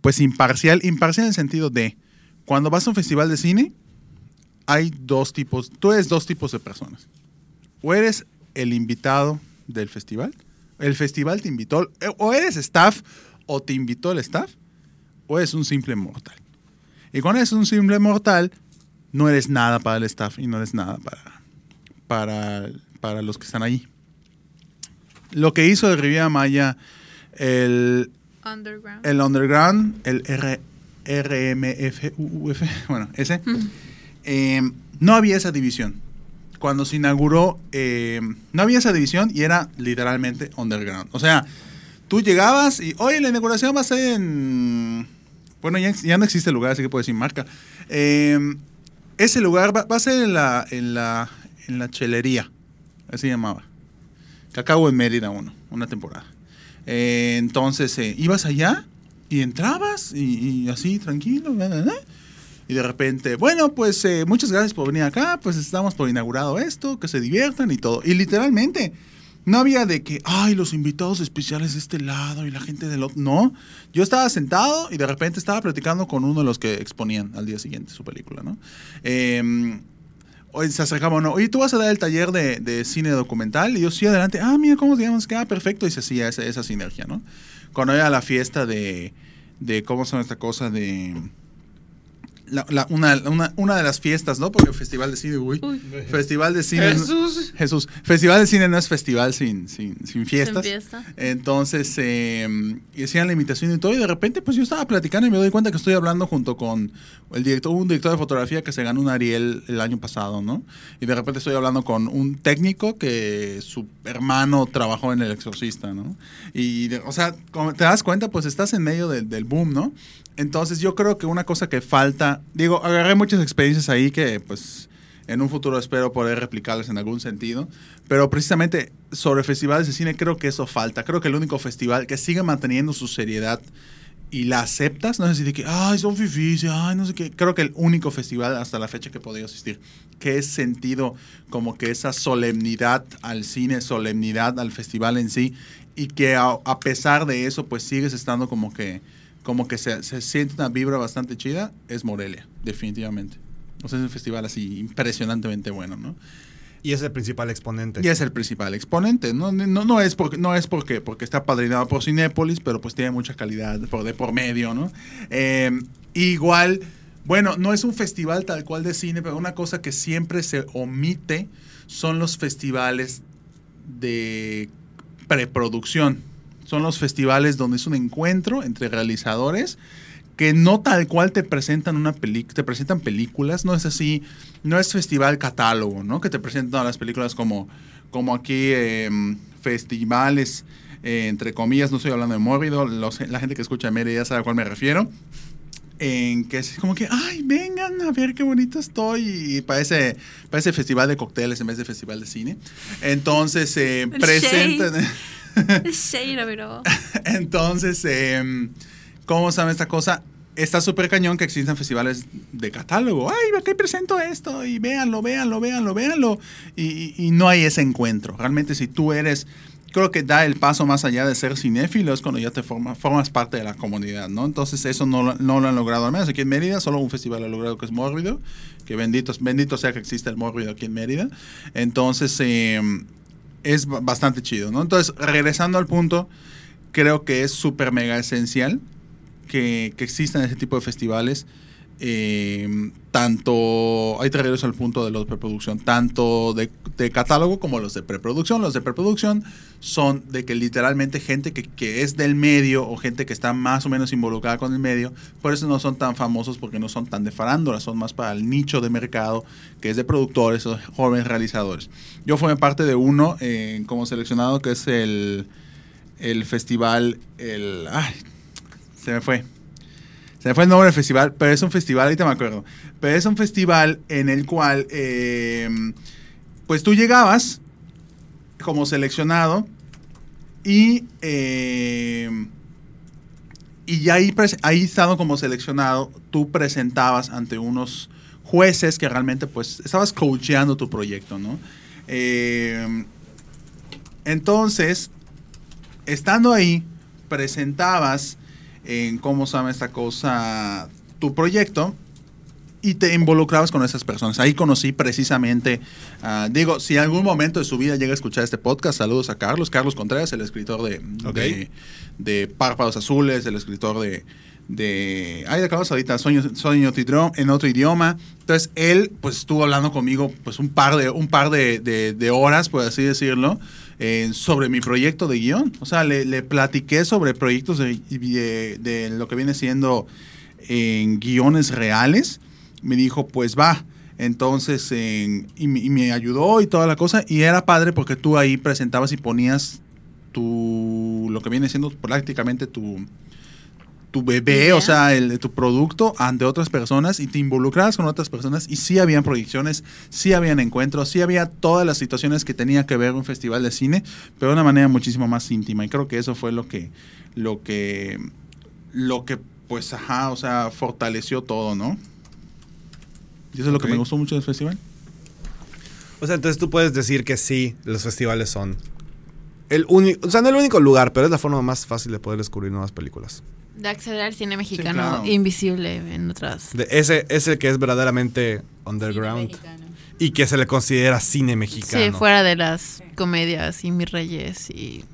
pues imparcial, imparcial en el sentido de, cuando vas a un festival de cine, hay dos tipos, tú eres dos tipos de personas. O eres el invitado del festival, el festival te invitó, eh, o eres staff, o te invitó el staff, o eres un simple mortal. Y cuando eres un simple mortal, no eres nada para el staff y no eres nada para, para, para los que están ahí. Lo que hizo el Riviera Maya, el, Underground. el Underground, el R, RMFUF, *laughs* bueno, ese, eh, no había esa división. Cuando se inauguró, eh, no había esa división y era literalmente Underground. O sea, tú llegabas y, oye, la inauguración va a ser en... Bueno, ya, no existe el lugar, así que puedo decir marca. Eh, ese lugar va, a ser en la, en la, en la chelería, así llamaba. Que acabo en Mérida uno, una temporada. Eh, entonces, eh, ibas allá y entrabas y, y así, tranquilo. bla, bla, bla. Y de repente, bueno, pues eh, muchas gracias por venir acá, pues estamos por inaugurado esto, que se diviertan y todo. Y literalmente, no había de que, ay, los invitados especiales de este lado y la gente del otro. No, yo estaba sentado y de repente estaba platicando con uno de los que exponían al día siguiente su película, ¿no? Eh, se acercaba uno, oye, tú vas a dar el taller de, de cine documental. Y yo, sí, adelante. Ah, mira, ¿cómo se llama? Ah, perfecto. Y se hacía esa, esa sinergia, ¿no? Cuando era la fiesta de, de ¿cómo llama esta cosa? De... la- la- una, una, una de las fiestas, ¿no? Porque el festival de cine, uy, festival de cine... Jesús. Jesús. Festival de cine no es festival sin, sin, sin fiestas. Sin fiesta. Entonces, eh, y hacían la invitación y todo, y de repente, pues yo estaba platicando y me doy cuenta que estoy hablando junto con el director, un director de fotografía que se ganó un Ariel el año pasado, ¿no? Y de repente estoy hablando con un técnico que su hermano trabajó en El Exorcista, ¿no? Y, de- o sea, como te das cuenta, pues estás en medio del- del boom, ¿no? Entonces, yo creo que una cosa que falta, digo, agarré muchas experiencias ahí que, pues, en un futuro espero poder replicarlas en algún sentido. Pero precisamente sobre festivales de cine creo que eso falta. Creo que el único festival que sigue manteniendo su seriedad y la aceptas, no es decir, de que, ay, son fifís, ay, no sé qué. Creo que el único festival hasta la fecha que he podido asistir, que es sentido como que esa solemnidad al cine, solemnidad al festival en sí, y que a pesar de eso, pues sigues estando como que, como que se, se siente una vibra bastante chida, es Morelia, definitivamente. O sea, es un festival así impresionantemente bueno, ¿no? Y es el principal exponente. Y es el principal exponente. No, no, no es porque no es porque, porque está padrinado por Cinépolis, pero pues tiene mucha calidad por de por medio, ¿no? Eh, igual, bueno, no es un festival tal cual de cine, pero una cosa que siempre se omite son los festivales de preproducción. Son los festivales donde es un encuentro entre realizadores que no tal cual te presentan una película, te presentan películas, no es así, no es festival catálogo, ¿no? Que te presentan las películas como, como aquí eh, festivales, eh, entre comillas, no estoy hablando de mórbido, los- la gente que escucha Mérida ya sabe a cuál me refiero. En que es como que, ay, vengan a ver qué bonito estoy. Y parece, parece festival de cócteles en vez de festival de cine. Entonces, eh, presentan. *laughs* Pero. *laughs* Entonces, em, ¿cómo saben esta cosa? Está súper cañón que existan festivales de catálogo. Ay, aquí presento esto y véanlo, véanlo, véanlo, véanlo. Y, no hay ese encuentro. Realmente si tú eres, creo que da el paso más allá de ser cinéfilo, es cuando ya te forma- formas parte de la comunidad, ¿no? Entonces eso no, no lo han logrado. Al menos aquí en Mérida, solo un festival ha logrado que es Mórbido. Que bendito, bendito sea que exista el Mórbido aquí en Mérida. Entonces, em, es ba- bastante chido, ¿no? Entonces, regresando al punto, creo que es súper mega esencial que, que existan ese tipo de festivales. Eh, tanto, ahí te regreso al punto de los de preproducción, tanto de, catálogo como los de preproducción. Los de preproducción son de que literalmente gente que, que es del medio o gente que está más o menos involucrada con el medio, por eso no son tan famosos porque no son tan de farándula, son más para el nicho de mercado que es de productores o jóvenes realizadores. Yo formé parte de uno eh, como seleccionado que es el, el festival, el... Se me fue. Se me fue el nombre del festival, pero es un festival, ahorita me acuerdo. Pero es un festival en el cual, eh, pues tú llegabas como seleccionado y, eh, y ahí, ahí estando como seleccionado, tú presentabas ante unos jueces que realmente pues estabas coacheando tu proyecto, ¿no? Eh, entonces, estando ahí, presentabas en cómo se llama esta cosa, tu proyecto, y te involucrabas con esas personas. Ahí conocí precisamente, ah, digo, si en algún momento de su vida llega a escuchar este podcast, saludos a Carlos, Carlos Contreras, el escritor de, de, de Párpados Azules, el escritor de, de ay, acabamos ahorita, Sueño, Sueño en otro idioma. Entonces, él, pues, estuvo hablando conmigo, pues, un par de, un par de, de- de horas, por así decirlo, eh, sobre mi proyecto de guion. O sea, le, le platiqué sobre proyectos de, lo que viene siendo en guiones reales. Me dijo, pues va. Entonces, en- y, y me ayudó y toda la cosa. Y era padre porque tú ahí presentabas y ponías tu, lo que viene siendo prácticamente tu, tu bebé, o sea, el de tu producto ante otras personas y te involucrabas con otras personas y sí habían proyecciones, sí habían encuentros, sí había todas las situaciones que tenía que ver un festival de cine, pero de una manera muchísimo más íntima y creo que eso fue lo que lo que lo que pues ajá, o sea, fortaleció todo, ¿no? Y eso es lo que me gustó mucho del festival. O sea, entonces tú puedes decir que sí, los festivales son el único, o sea, no el único lugar, pero es la forma más fácil de poder descubrir nuevas películas. De acceder al cine mexicano claro. invisible en otras. De ese, ese que es verdaderamente underground y que se le considera cine mexicano. Sí, fuera de las comedias y Mis Reyes y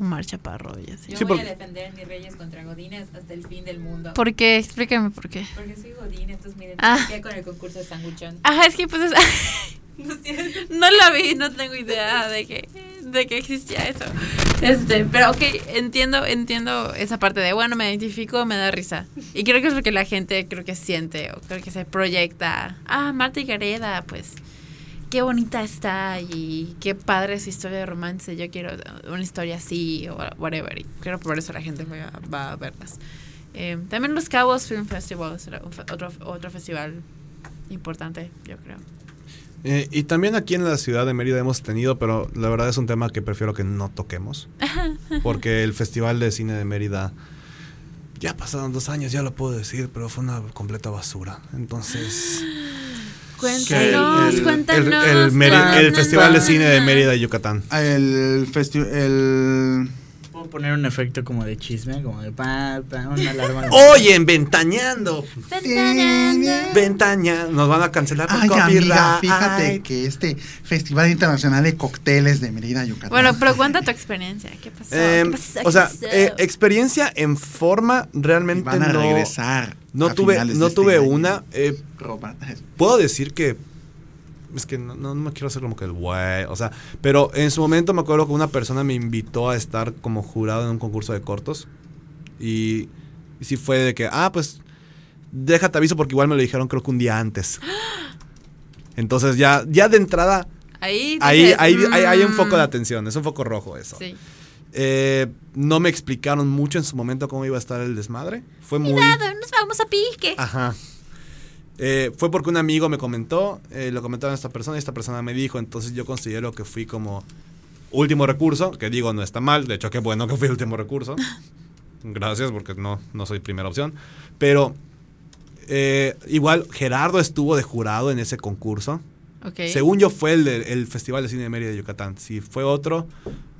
Omar Chaparro y así. Yo Sí, voy porque- a defender mis reyes contra Godines hasta el fin del mundo. ¿Por qué? Explícame por qué. Porque soy Godín, entonces me Ah. con el concurso de Sanguchón. Ajá, es que pues es- *laughs* *laughs* No la vi, no tengo idea de que, de que existía eso. Este, pero ok, entiendo, entiendo esa parte de bueno, me identifico, me da risa. Y creo que es lo que la gente creo que siente o creo que se proyecta. Ah, Marta y Gareda, pues qué bonita está y qué padre su historia de romance. Yo quiero una historia así o whatever. Y creo por eso la gente va, va a verlas. Eh, también Los Cabos Film Festival otro, otro festival importante, yo creo. Eh, y también aquí en la ciudad de Mérida hemos tenido, pero la verdad es un tema que prefiero que no toquemos. *laughs* Porque el Festival de Cine de Mérida Ya pasaron dos años, ya lo puedo decir, pero fue una completa basura. Entonces, *gasps* Cuéntanos, el- cuéntanos. el, el Meri- el cuéntanos. Festival de Cine de Mérida, Yucatán. El festival. El... Poner un efecto como de chisme, como de pa, pa, una alarma. *laughs* Oye, en Ventaneando. Ventaneando. Ventaña. Nos van a cancelar por Ay, amiga, fíjate que este Festival Internacional de Cócteles de Mérida, Yucatán. Bueno, pero cuenta tu experiencia. ¿Qué pasó? Eh, ¿Qué pasó? o sea, ¿Qué pasó? eh, experiencia en forma realmente van a no. regresar. No a tuve, no este tuve año. una. eh, puedo decir que. Es que no, no, no me quiero hacer como que el güey. O sea, pero en su momento me acuerdo que una persona me invitó a estar como jurado en un concurso de cortos. Y, y sí fue de que, ah, pues déjate aviso porque igual me lo dijeron creo que un día antes. *gasps* Entonces ya, ya de entrada, Ahí, dices, ahí, ahí hay un mm, foco de atención, es un foco rojo eso. Sí. Eh, no me explicaron mucho en su momento cómo iba a estar el desmadre. Fue muy... Cuidado, nos vamos a pique. Ajá. Eh, fue porque un amigo me comentó, eh, lo comentaron a esta persona y esta persona me dijo, entonces yo considero que fui como último recurso, que digo no está mal, de hecho qué bueno que fui *laughs* último recurso. Gracias porque no, no soy primera opción. Pero eh, igual Gerardo estuvo de jurado en ese concurso. Ok. Según yo fue el Festival de Cine de Mérida de Yucatán. Si fue otro,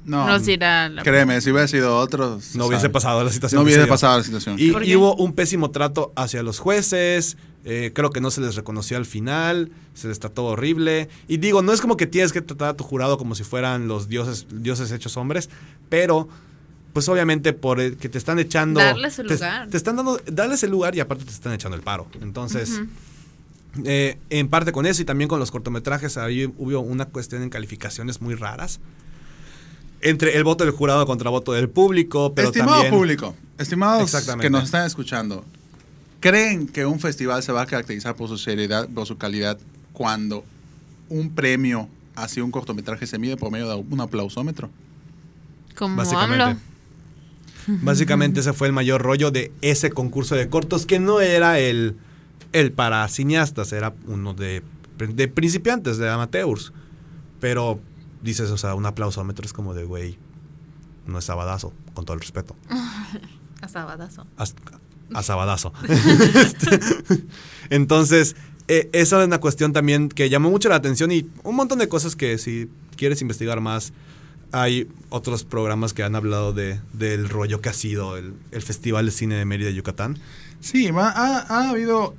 No, Nos dirá la- créeme, si hubiera sido otro. se no hubiese sabe. pasado la situación. No hubiese pasado la situación. Y, hubo un pésimo trato hacia los jueces. eh, creo que no se les reconoció al final. Se les trató horrible. Y digo, no es como que tienes que tratar a tu jurado como si fueran los dioses, dioses hechos hombres. Pero, pues obviamente, por el que te están echando. Darles su te- lugar. Te, están dando. Darles el lugar y aparte te están echando el paro. Entonces. Eh, en parte con eso y también con los cortometrajes ahí hubo una cuestión en calificaciones muy raras. Entre el voto del jurado contra el voto del público, pero Estimado también... público, estimados que nos están escuchando, ¿creen que un festival se va a caracterizar por su seriedad, por su calidad, cuando un premio hacia un cortometraje se mide por medio de un aplausómetro? Como Básicamente. AMLO. *laughs* Básicamente ese fue el mayor rollo de ese concurso de cortos, que no era el, el para cineastas, era uno de, de principiantes, de amateurs. Pero dices, o sea, un aplausómetro es como de, güey, no es sabadazo, con todo el respeto. *laughs* A sabadazo. A, a *laughs* sabadazo. *laughs* Entonces, eh, esa es una cuestión también que llamó mucho la atención y un montón de cosas que si quieres investigar más, hay otros programas que han hablado de, del rollo que ha sido el, el Festival de Cine de Mérida, Yucatán. Sí, va- ha, ha habido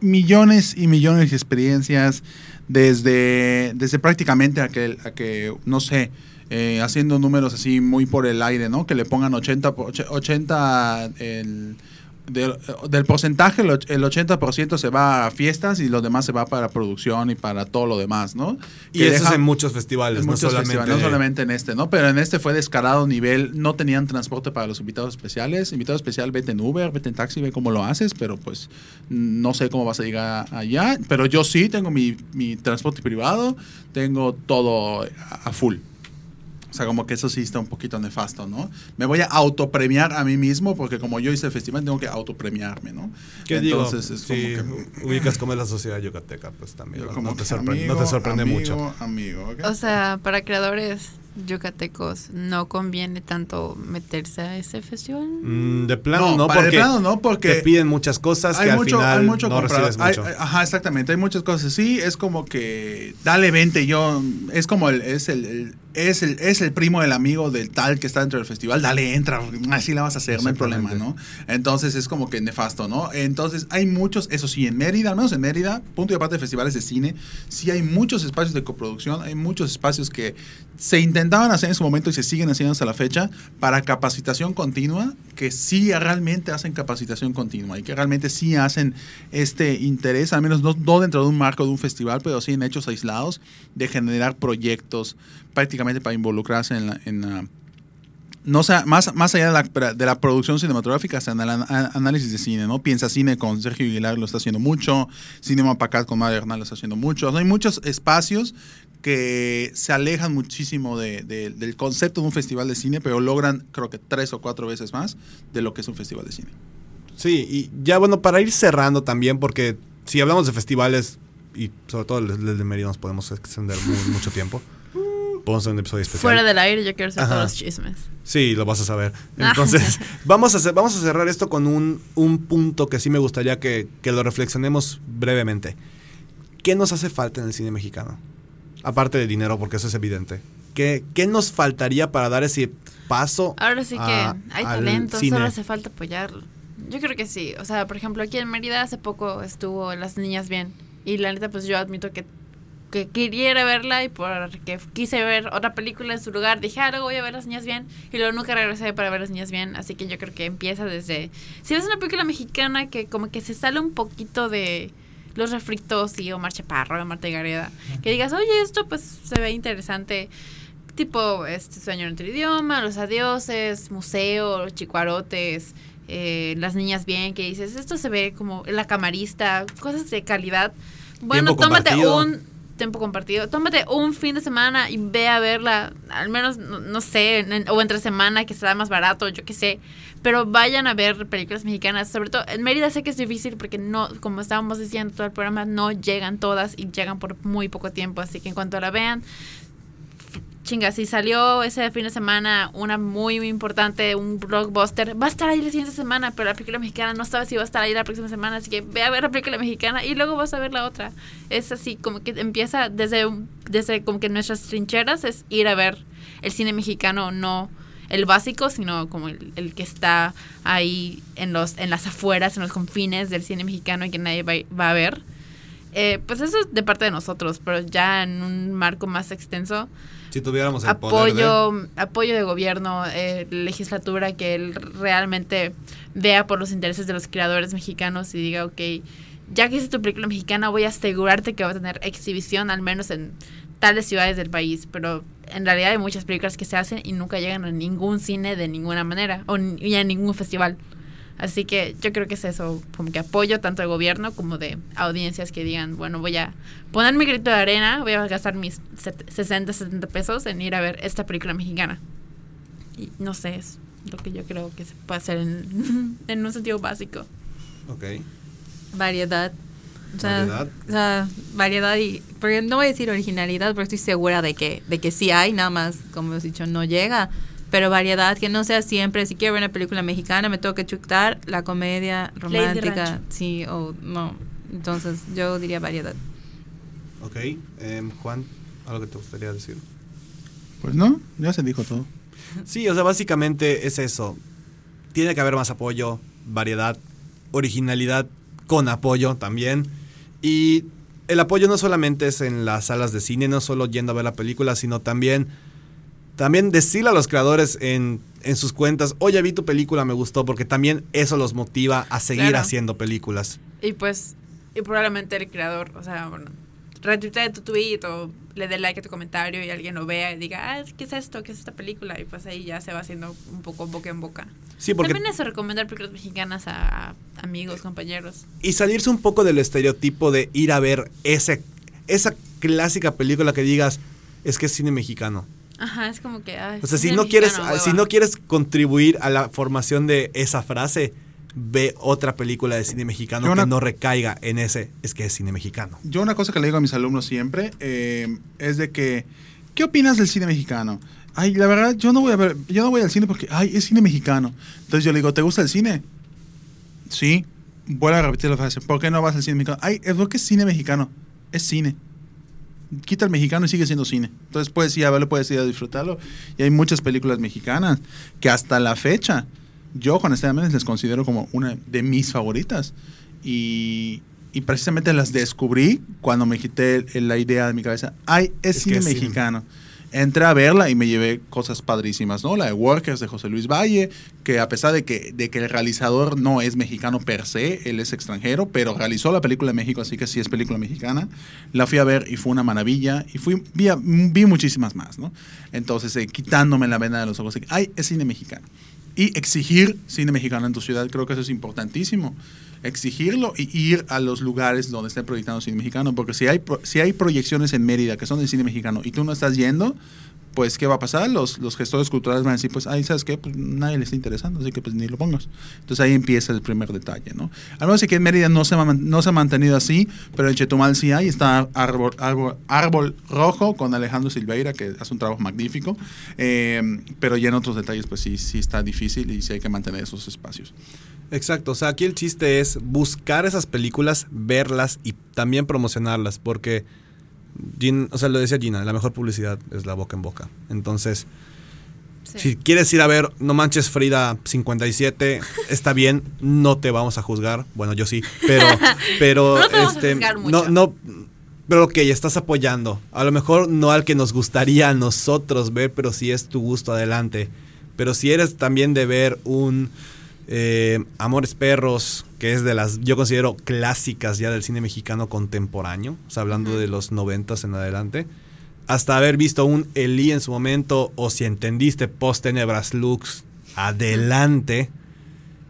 millones y millones de experiencias desde, desde prácticamente a que, a que no sé, eh, haciendo números así muy por el aire, ¿no? Que le pongan 80, por- och- 80 el, del, del porcentaje, el och- el 80% se va a fiestas y lo demás se va para producción y para todo lo demás, ¿no? Y Que eso es en muchos festivales, en no, muchos solamente, festivales, no solamente en este, ¿no? Pero en este fue descarado nivel, no tenían transporte para los invitados especiales. Invitado especial, vete en Uber, vete en taxi, ve cómo lo haces, pero pues no sé cómo vas a llegar allá. Pero yo sí tengo mi, mi transporte privado, tengo todo a full. O sea, como que eso sí está un poquito nefasto, ¿no? Me voy a autopremiar a mí mismo porque como yo hice el festival tengo que autopremiarme, ¿no? ¿Qué digo? Entonces es como que... ubicas cómo es la sociedad yucateca, pues también no, como no te, sorprende, no amigo, te sorprende amigo, mucho. O sea, para creadores yucatecos, ¿no conviene tanto meterse a ese festival? Mm, de plano no, No, para de porque plano no, porque te piden muchas cosas que hay al mucho, final hay mucho no comprador. recibes Hay- mucho. hay- ajá, exactamente. Hay muchas cosas. Sí, es como que dale 20. Yo, es como el, es el, el- es el, es el primo del amigo del tal que está dentro del festival. Dale, entra. Así la vas a hacer, no hay problema, ¿no? Entonces es como que nefasto, ¿no? Entonces hay muchos, eso sí, en Mérida, al menos en Mérida, punto y aparte de festivales de cine, sí hay muchos espacios de coproducción, hay muchos espacios que se intentaban hacer en su momento y se siguen haciendo hasta la fecha para capacitación continua, que sí realmente hacen capacitación continua y que realmente sí hacen este interés, al menos no, dentro de un marco de un festival, pero sí en hechos aislados, de generar proyectos prácticamente para involucrarse en la... No sea, más, más allá de la, de la producción cinematográfica, hasta en el análisis de cine, ¿no? Piensa Cine con Sergio Aguilar lo está haciendo mucho, Cinema Pacat con Mario Hernán lo está haciendo mucho. O sea, hay muchos espacios que se alejan muchísimo de- de- del concepto de un festival de cine, pero logran, creo que tres o cuatro veces más de lo que es un festival de cine. Sí, y ya bueno, para ir cerrando también, porque si hablamos de festivales, y sobre todo el el de Mérida nos podemos extender mu- *laughs* mucho tiempo. podemos hacer un episodio especial. Fuera del aire yo quiero saber Ajá. todos los chismes. Sí, lo vas a saber. Entonces, *laughs* *laughs* vamos, a vamos a cerrar esto con un, un punto que sí me gustaría que, que lo reflexionemos brevemente. ¿Qué nos hace falta en el cine mexicano? Aparte de dinero, porque eso es evidente. ¿Qué, qué nos faltaría para dar ese paso? Ahora sí que a- hay al talento, solo hace falta apoyarlo. Yo creo que sí. O sea, por ejemplo, aquí en Mérida hace poco estuvo Las Niñas Bien. Y la neta, pues yo admito que, que quería verla y porque quise ver otra película en su lugar, dije, ah, luego voy a ver Las Niñas Bien. Y luego nunca regresé para ver Las Niñas Bien. Así que yo creo que empieza desde... Si ves una película mexicana que como que se sale un poquito de los refritos y Omar Chaparro, Marta Gareda, que digas, oye, esto pues se ve interesante tipo este sueño en otro idioma, los adioses, museo, los chicuarotes, eh, las niñas bien, que dices, esto se ve como la camarista, cosas de calidad. Bueno, tómate compartido. un tiempo compartido, tómate un fin de semana y ve a verla, al menos, no, sé, o entre semana que será más barato, yo qué sé, pero vayan a ver películas mexicanas, sobre todo en Mérida sé que es difícil porque no, como estábamos diciendo todo el programa, no llegan todas y llegan por muy poco tiempo, así que en cuanto la vean, chinga, si salió ese fin de semana una muy, muy importante, un blockbuster, va a estar ahí la siguiente semana, pero la película mexicana no sabes si va a estar ahí la próxima semana, así que ve a ver la película mexicana y luego vas a ver la otra. Es así, como que empieza desde, desde como que nuestras trincheras es ir a ver el cine mexicano, no el básico, sino como el, el que está ahí en, los, en las afueras, en los confines del cine mexicano y que nadie va, va a ver. Eh, pues eso es de parte de nosotros, pero ya en un marco más extenso, Si tuviéramos el poder de- apoyo, apoyo de gobierno, eh, legislatura que él realmente vea por los intereses de los creadores mexicanos y diga, ok, ya que hice tu película mexicana, voy a asegurarte que va a tener exhibición al menos en tales ciudades del país, pero en realidad hay muchas películas que se hacen y nunca llegan a ningún cine de ninguna manera o ni a ningún festival. Así que yo creo que es eso, como que apoyo tanto de gobierno como de audiencias que digan, bueno, voy a poner mi grito de arena, voy a gastar mis set- 60, 70 pesos en ir a ver esta película mexicana. Y no sé, es lo que yo creo que se puede hacer en, *laughs* en un sentido básico. Ok. Variedad. O sea, Variedad. o sea, variedad y... Porque no voy a decir originalidad, pero estoy segura de que, de que sí hay, nada más, como hemos dicho, no llega. Pero variedad, que no sea siempre, si quiero ver una película mexicana, me tengo que chutar la comedia romántica, sí, o no. Entonces, yo diría variedad. Ok. Em, Juan, ¿algo que te gustaría decir? Pues no, ya se dijo todo. Sí, o sea, básicamente es eso. Tiene que haber más apoyo, variedad, originalidad con apoyo también. Y el apoyo no solamente es en las salas de cine, no solo yendo a ver la película, sino también, también decirle a los creadores en, en sus cuentas, oye, vi tu película, me gustó, porque también eso los motiva a seguir Claro. haciendo películas. Y pues, y probablemente el creador, o sea, bueno, retuitee tu tweet o le dé like a tu comentario y alguien lo vea y diga, ah, ¿qué es esto? ¿Qué es esta película? Y pues ahí ya se va haciendo un poco boca en boca. Sí, porque También eso, recomendar películas mexicanas a, a amigos, compañeros. y salirse un poco del estereotipo de ir a ver ese, esa clásica película que digas, es que es cine mexicano. Ajá, es como que... ay, O sea, si no quieres, si no quieres contribuir a la formación de esa frase, ve otra película de cine mexicano Yo una- que no recaiga en ese, es que es cine mexicano. Yo una cosa que le digo a mis alumnos siempre eh, es de que, ¿qué opinas del cine mexicano? Ay, la verdad, yo no voy a ver, yo no voy al cine porque, ay, es cine mexicano. Entonces yo le digo, ¿te gusta el cine? Sí. Vuelvo a repetir la frase, ¿por qué no vas al cine mexicano? Ay, es porque es cine mexicano. Es cine. Quita el mexicano y sigue siendo cine. Entonces puedes ir a verlo, puedes ir a disfrutarlo. Y hay muchas películas mexicanas que hasta la fecha, yo honestamente les considero como una de mis favoritas. Y, y precisamente las descubrí cuando me quité la idea de mi cabeza. Ay, es, Es cine que es cine. mexicano. Entré a verla y me llevé cosas padrísimas, ¿no? La de Workers de José Luis Valle, que a pesar de que, de que el realizador no es mexicano per se, él es extranjero, pero realizó la película en México, así que sí es película mexicana. La fui a ver y fue una maravilla. Y fui, vi, vi muchísimas más, ¿no? Entonces, eh, quitándome la venda de los ojos, ay, es cine mexicano. Y exigir cine mexicano en tu ciudad, creo que eso es importantísimo. Exigirlo y ir a los lugares donde estén proyectando cine mexicano, porque si hay, si hay proyecciones en Mérida que son de cine mexicano y tú no estás yendo, pues ¿qué va a pasar? Los, los gestores culturales van a decir, pues ahí sabes qué, pues nadie le está interesando, así que pues ni lo pongas. Entonces ahí empieza el primer detalle, ¿no? Al menos que en Mérida no se, ha no se ha mantenido así, pero en Chetumal sí hay, está Árbol, Árbol, Árbol Rojo con Alejandro Silveira, que hace un trabajo magnífico, eh, pero ya en otros detalles pues sí, sí está difícil y sí hay que mantener esos espacios. Exacto, o sea, aquí el chiste es buscar esas películas, verlas y también promocionarlas, porque, Gin- o sea, lo decía Gina, la mejor publicidad es la boca en boca. Entonces, Sí. si quieres ir a ver No Manches Frida 57, está bien, no te vamos a juzgar. Bueno, yo sí, pero, *laughs* pero, No te vamos a este, juzgar no, mucho. no, pero ok, estás apoyando. A lo mejor no al que nos gustaría a nosotros ver, pero si es tu gusto, adelante. Pero si eres también de ver un eh, Amores Perros, que es de las, yo considero clásicas ya del cine mexicano contemporáneo, o sea, hablando de los noventas en adelante, hasta haber visto un Elí en su momento, o si entendiste Post Tenebras Lux, adelante.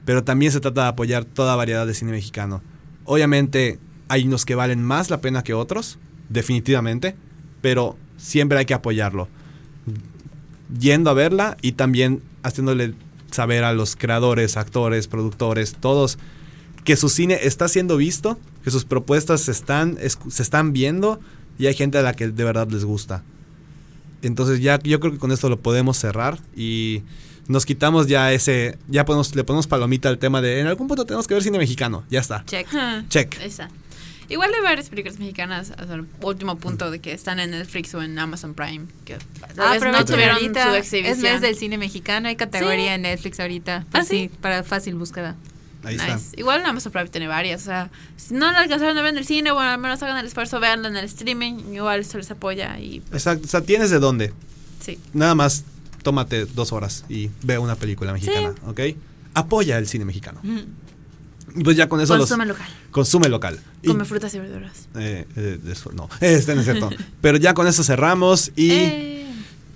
Pero también se trata de apoyar toda variedad de cine mexicano. Obviamente hay unos que valen más la pena que otros, definitivamente, pero siempre hay que apoyarlo. Yendo a verla y también haciéndole saber a los creadores, actores, productores, todos, que su cine está siendo visto, que sus propuestas se están, se están viendo y hay gente a la que de verdad les gusta. Entonces ya yo creo que con esto lo podemos cerrar y nos quitamos ya ese, ya podemos, le ponemos palomita al tema de en algún punto tenemos que ver cine mexicano, ya está. Check. Check. Esa. Igual hay varias películas mexicanas, hasta el último punto de que están en Netflix o en Amazon Prime, que Ah, no tuvieron ahorita. su Es exhibición. mes del cine mexicano. Hay categoría Sí. en Netflix ahorita. ¿Ah, Pues sí? sí, para fácil búsqueda. Ahí está. Igual en Amazon Prime tiene varias, o sea, si no la alcanzaron a ver en el cine, bueno, al menos hagan el esfuerzo, veanla en el streaming, igual se les apoya y pues, Exacto, o sea, tienes de dónde. sí. Nada más tómate dos horas y ve una película mexicana, ¿ok? Apoya el cine mexicano. Y pues ya con eso los- Consume local, consume local. Y- come frutas y verduras. eh, eh, eso no, este no es cierto. *laughs* Pero ya con eso cerramos y Eh,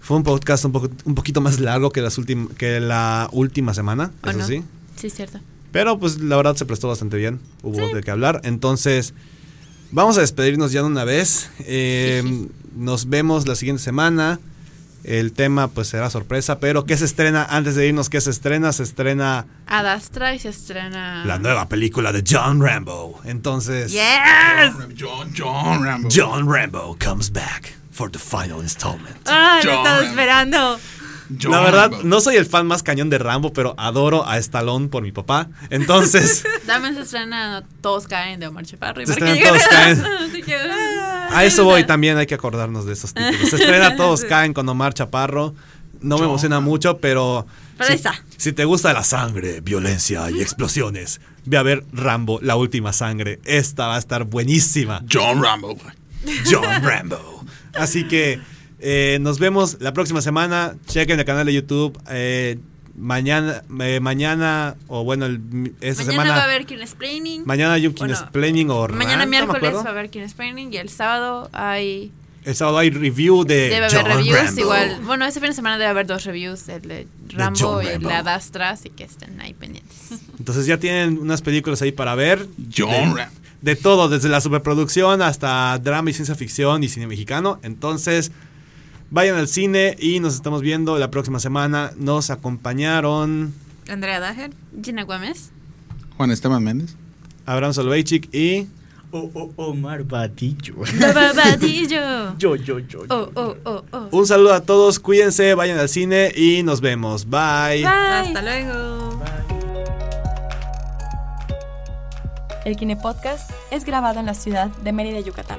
fue un podcast un, poco, un poquito más largo que, las que la última semana, ¿O eso no? sí. sí, es cierto. Pero pues la verdad se prestó bastante bien. Hubo de qué hablar. Entonces, vamos a despedirnos ya de una vez. *laughs* Eh, nos vemos la siguiente semana. El tema pues será sorpresa. Pero ¿qué se estrena? Antes de irnos, ¿qué se estrena? Se estrena Adastra y se estrena... la nueva película de John Rambo. Entonces, ¡Yes! John, John Rambo. John Rambo comes back for the final installment. ¡Ah, lo estaba esperando! John la verdad, Rambo. no soy el fan más cañón de Rambo, pero adoro a Stallone por mi papá. Entonces, *laughs* También se estrena Todos caen de Omar Chaparro. Se porque estrena Todos caen. *laughs* A eso voy también, hay que acordarnos de esos títulos. Se estrena *laughs* Todos caen con Omar Chaparro. No me emociona mucho, pero. Pero si, está. si te gusta la sangre, violencia y explosiones, ve a ver Rambo, la última sangre. Esta va a estar buenísima. John Rambo. John Rambo. Así que eh, nos vemos la próxima semana. Chequen el canal de YouTube. eh, mañana, eh, mañana, o bueno, el- esta Mañana semana. va a haber King Explaining. Mañana hay un Bueno, Explaining o Mañana rant, no me miércoles acuerdo. va a haber King Explaining y el sábado hay El sábado hay review de debe John haber reviews Rambo. igual. Bueno, este fin de semana debe haber dos reviews, el de Rambo John y el de Rambo. Adastra, así que estén ahí pendientes. *laughs* Entonces ya tienen unas películas ahí para ver. John de, Rambo. de todo, desde la superproducción hasta drama y ciencia ficción y cine mexicano. Entonces, vayan al cine y nos estamos viendo la próxima semana. Nos acompañaron Andrea Dager. Gina Gómez. Juan Esteban Méndez. Abraham Solveichik y Oh, oh, Omar Badillo. Babadillo. *laughs* yo, yo, yo. Oh, oh, oh, oh. un saludo a todos. Cuídense, vayan al cine y nos vemos. Bye. Bye. Hasta luego. El Kine Podcast es grabado en la ciudad de Mérida, Yucatán,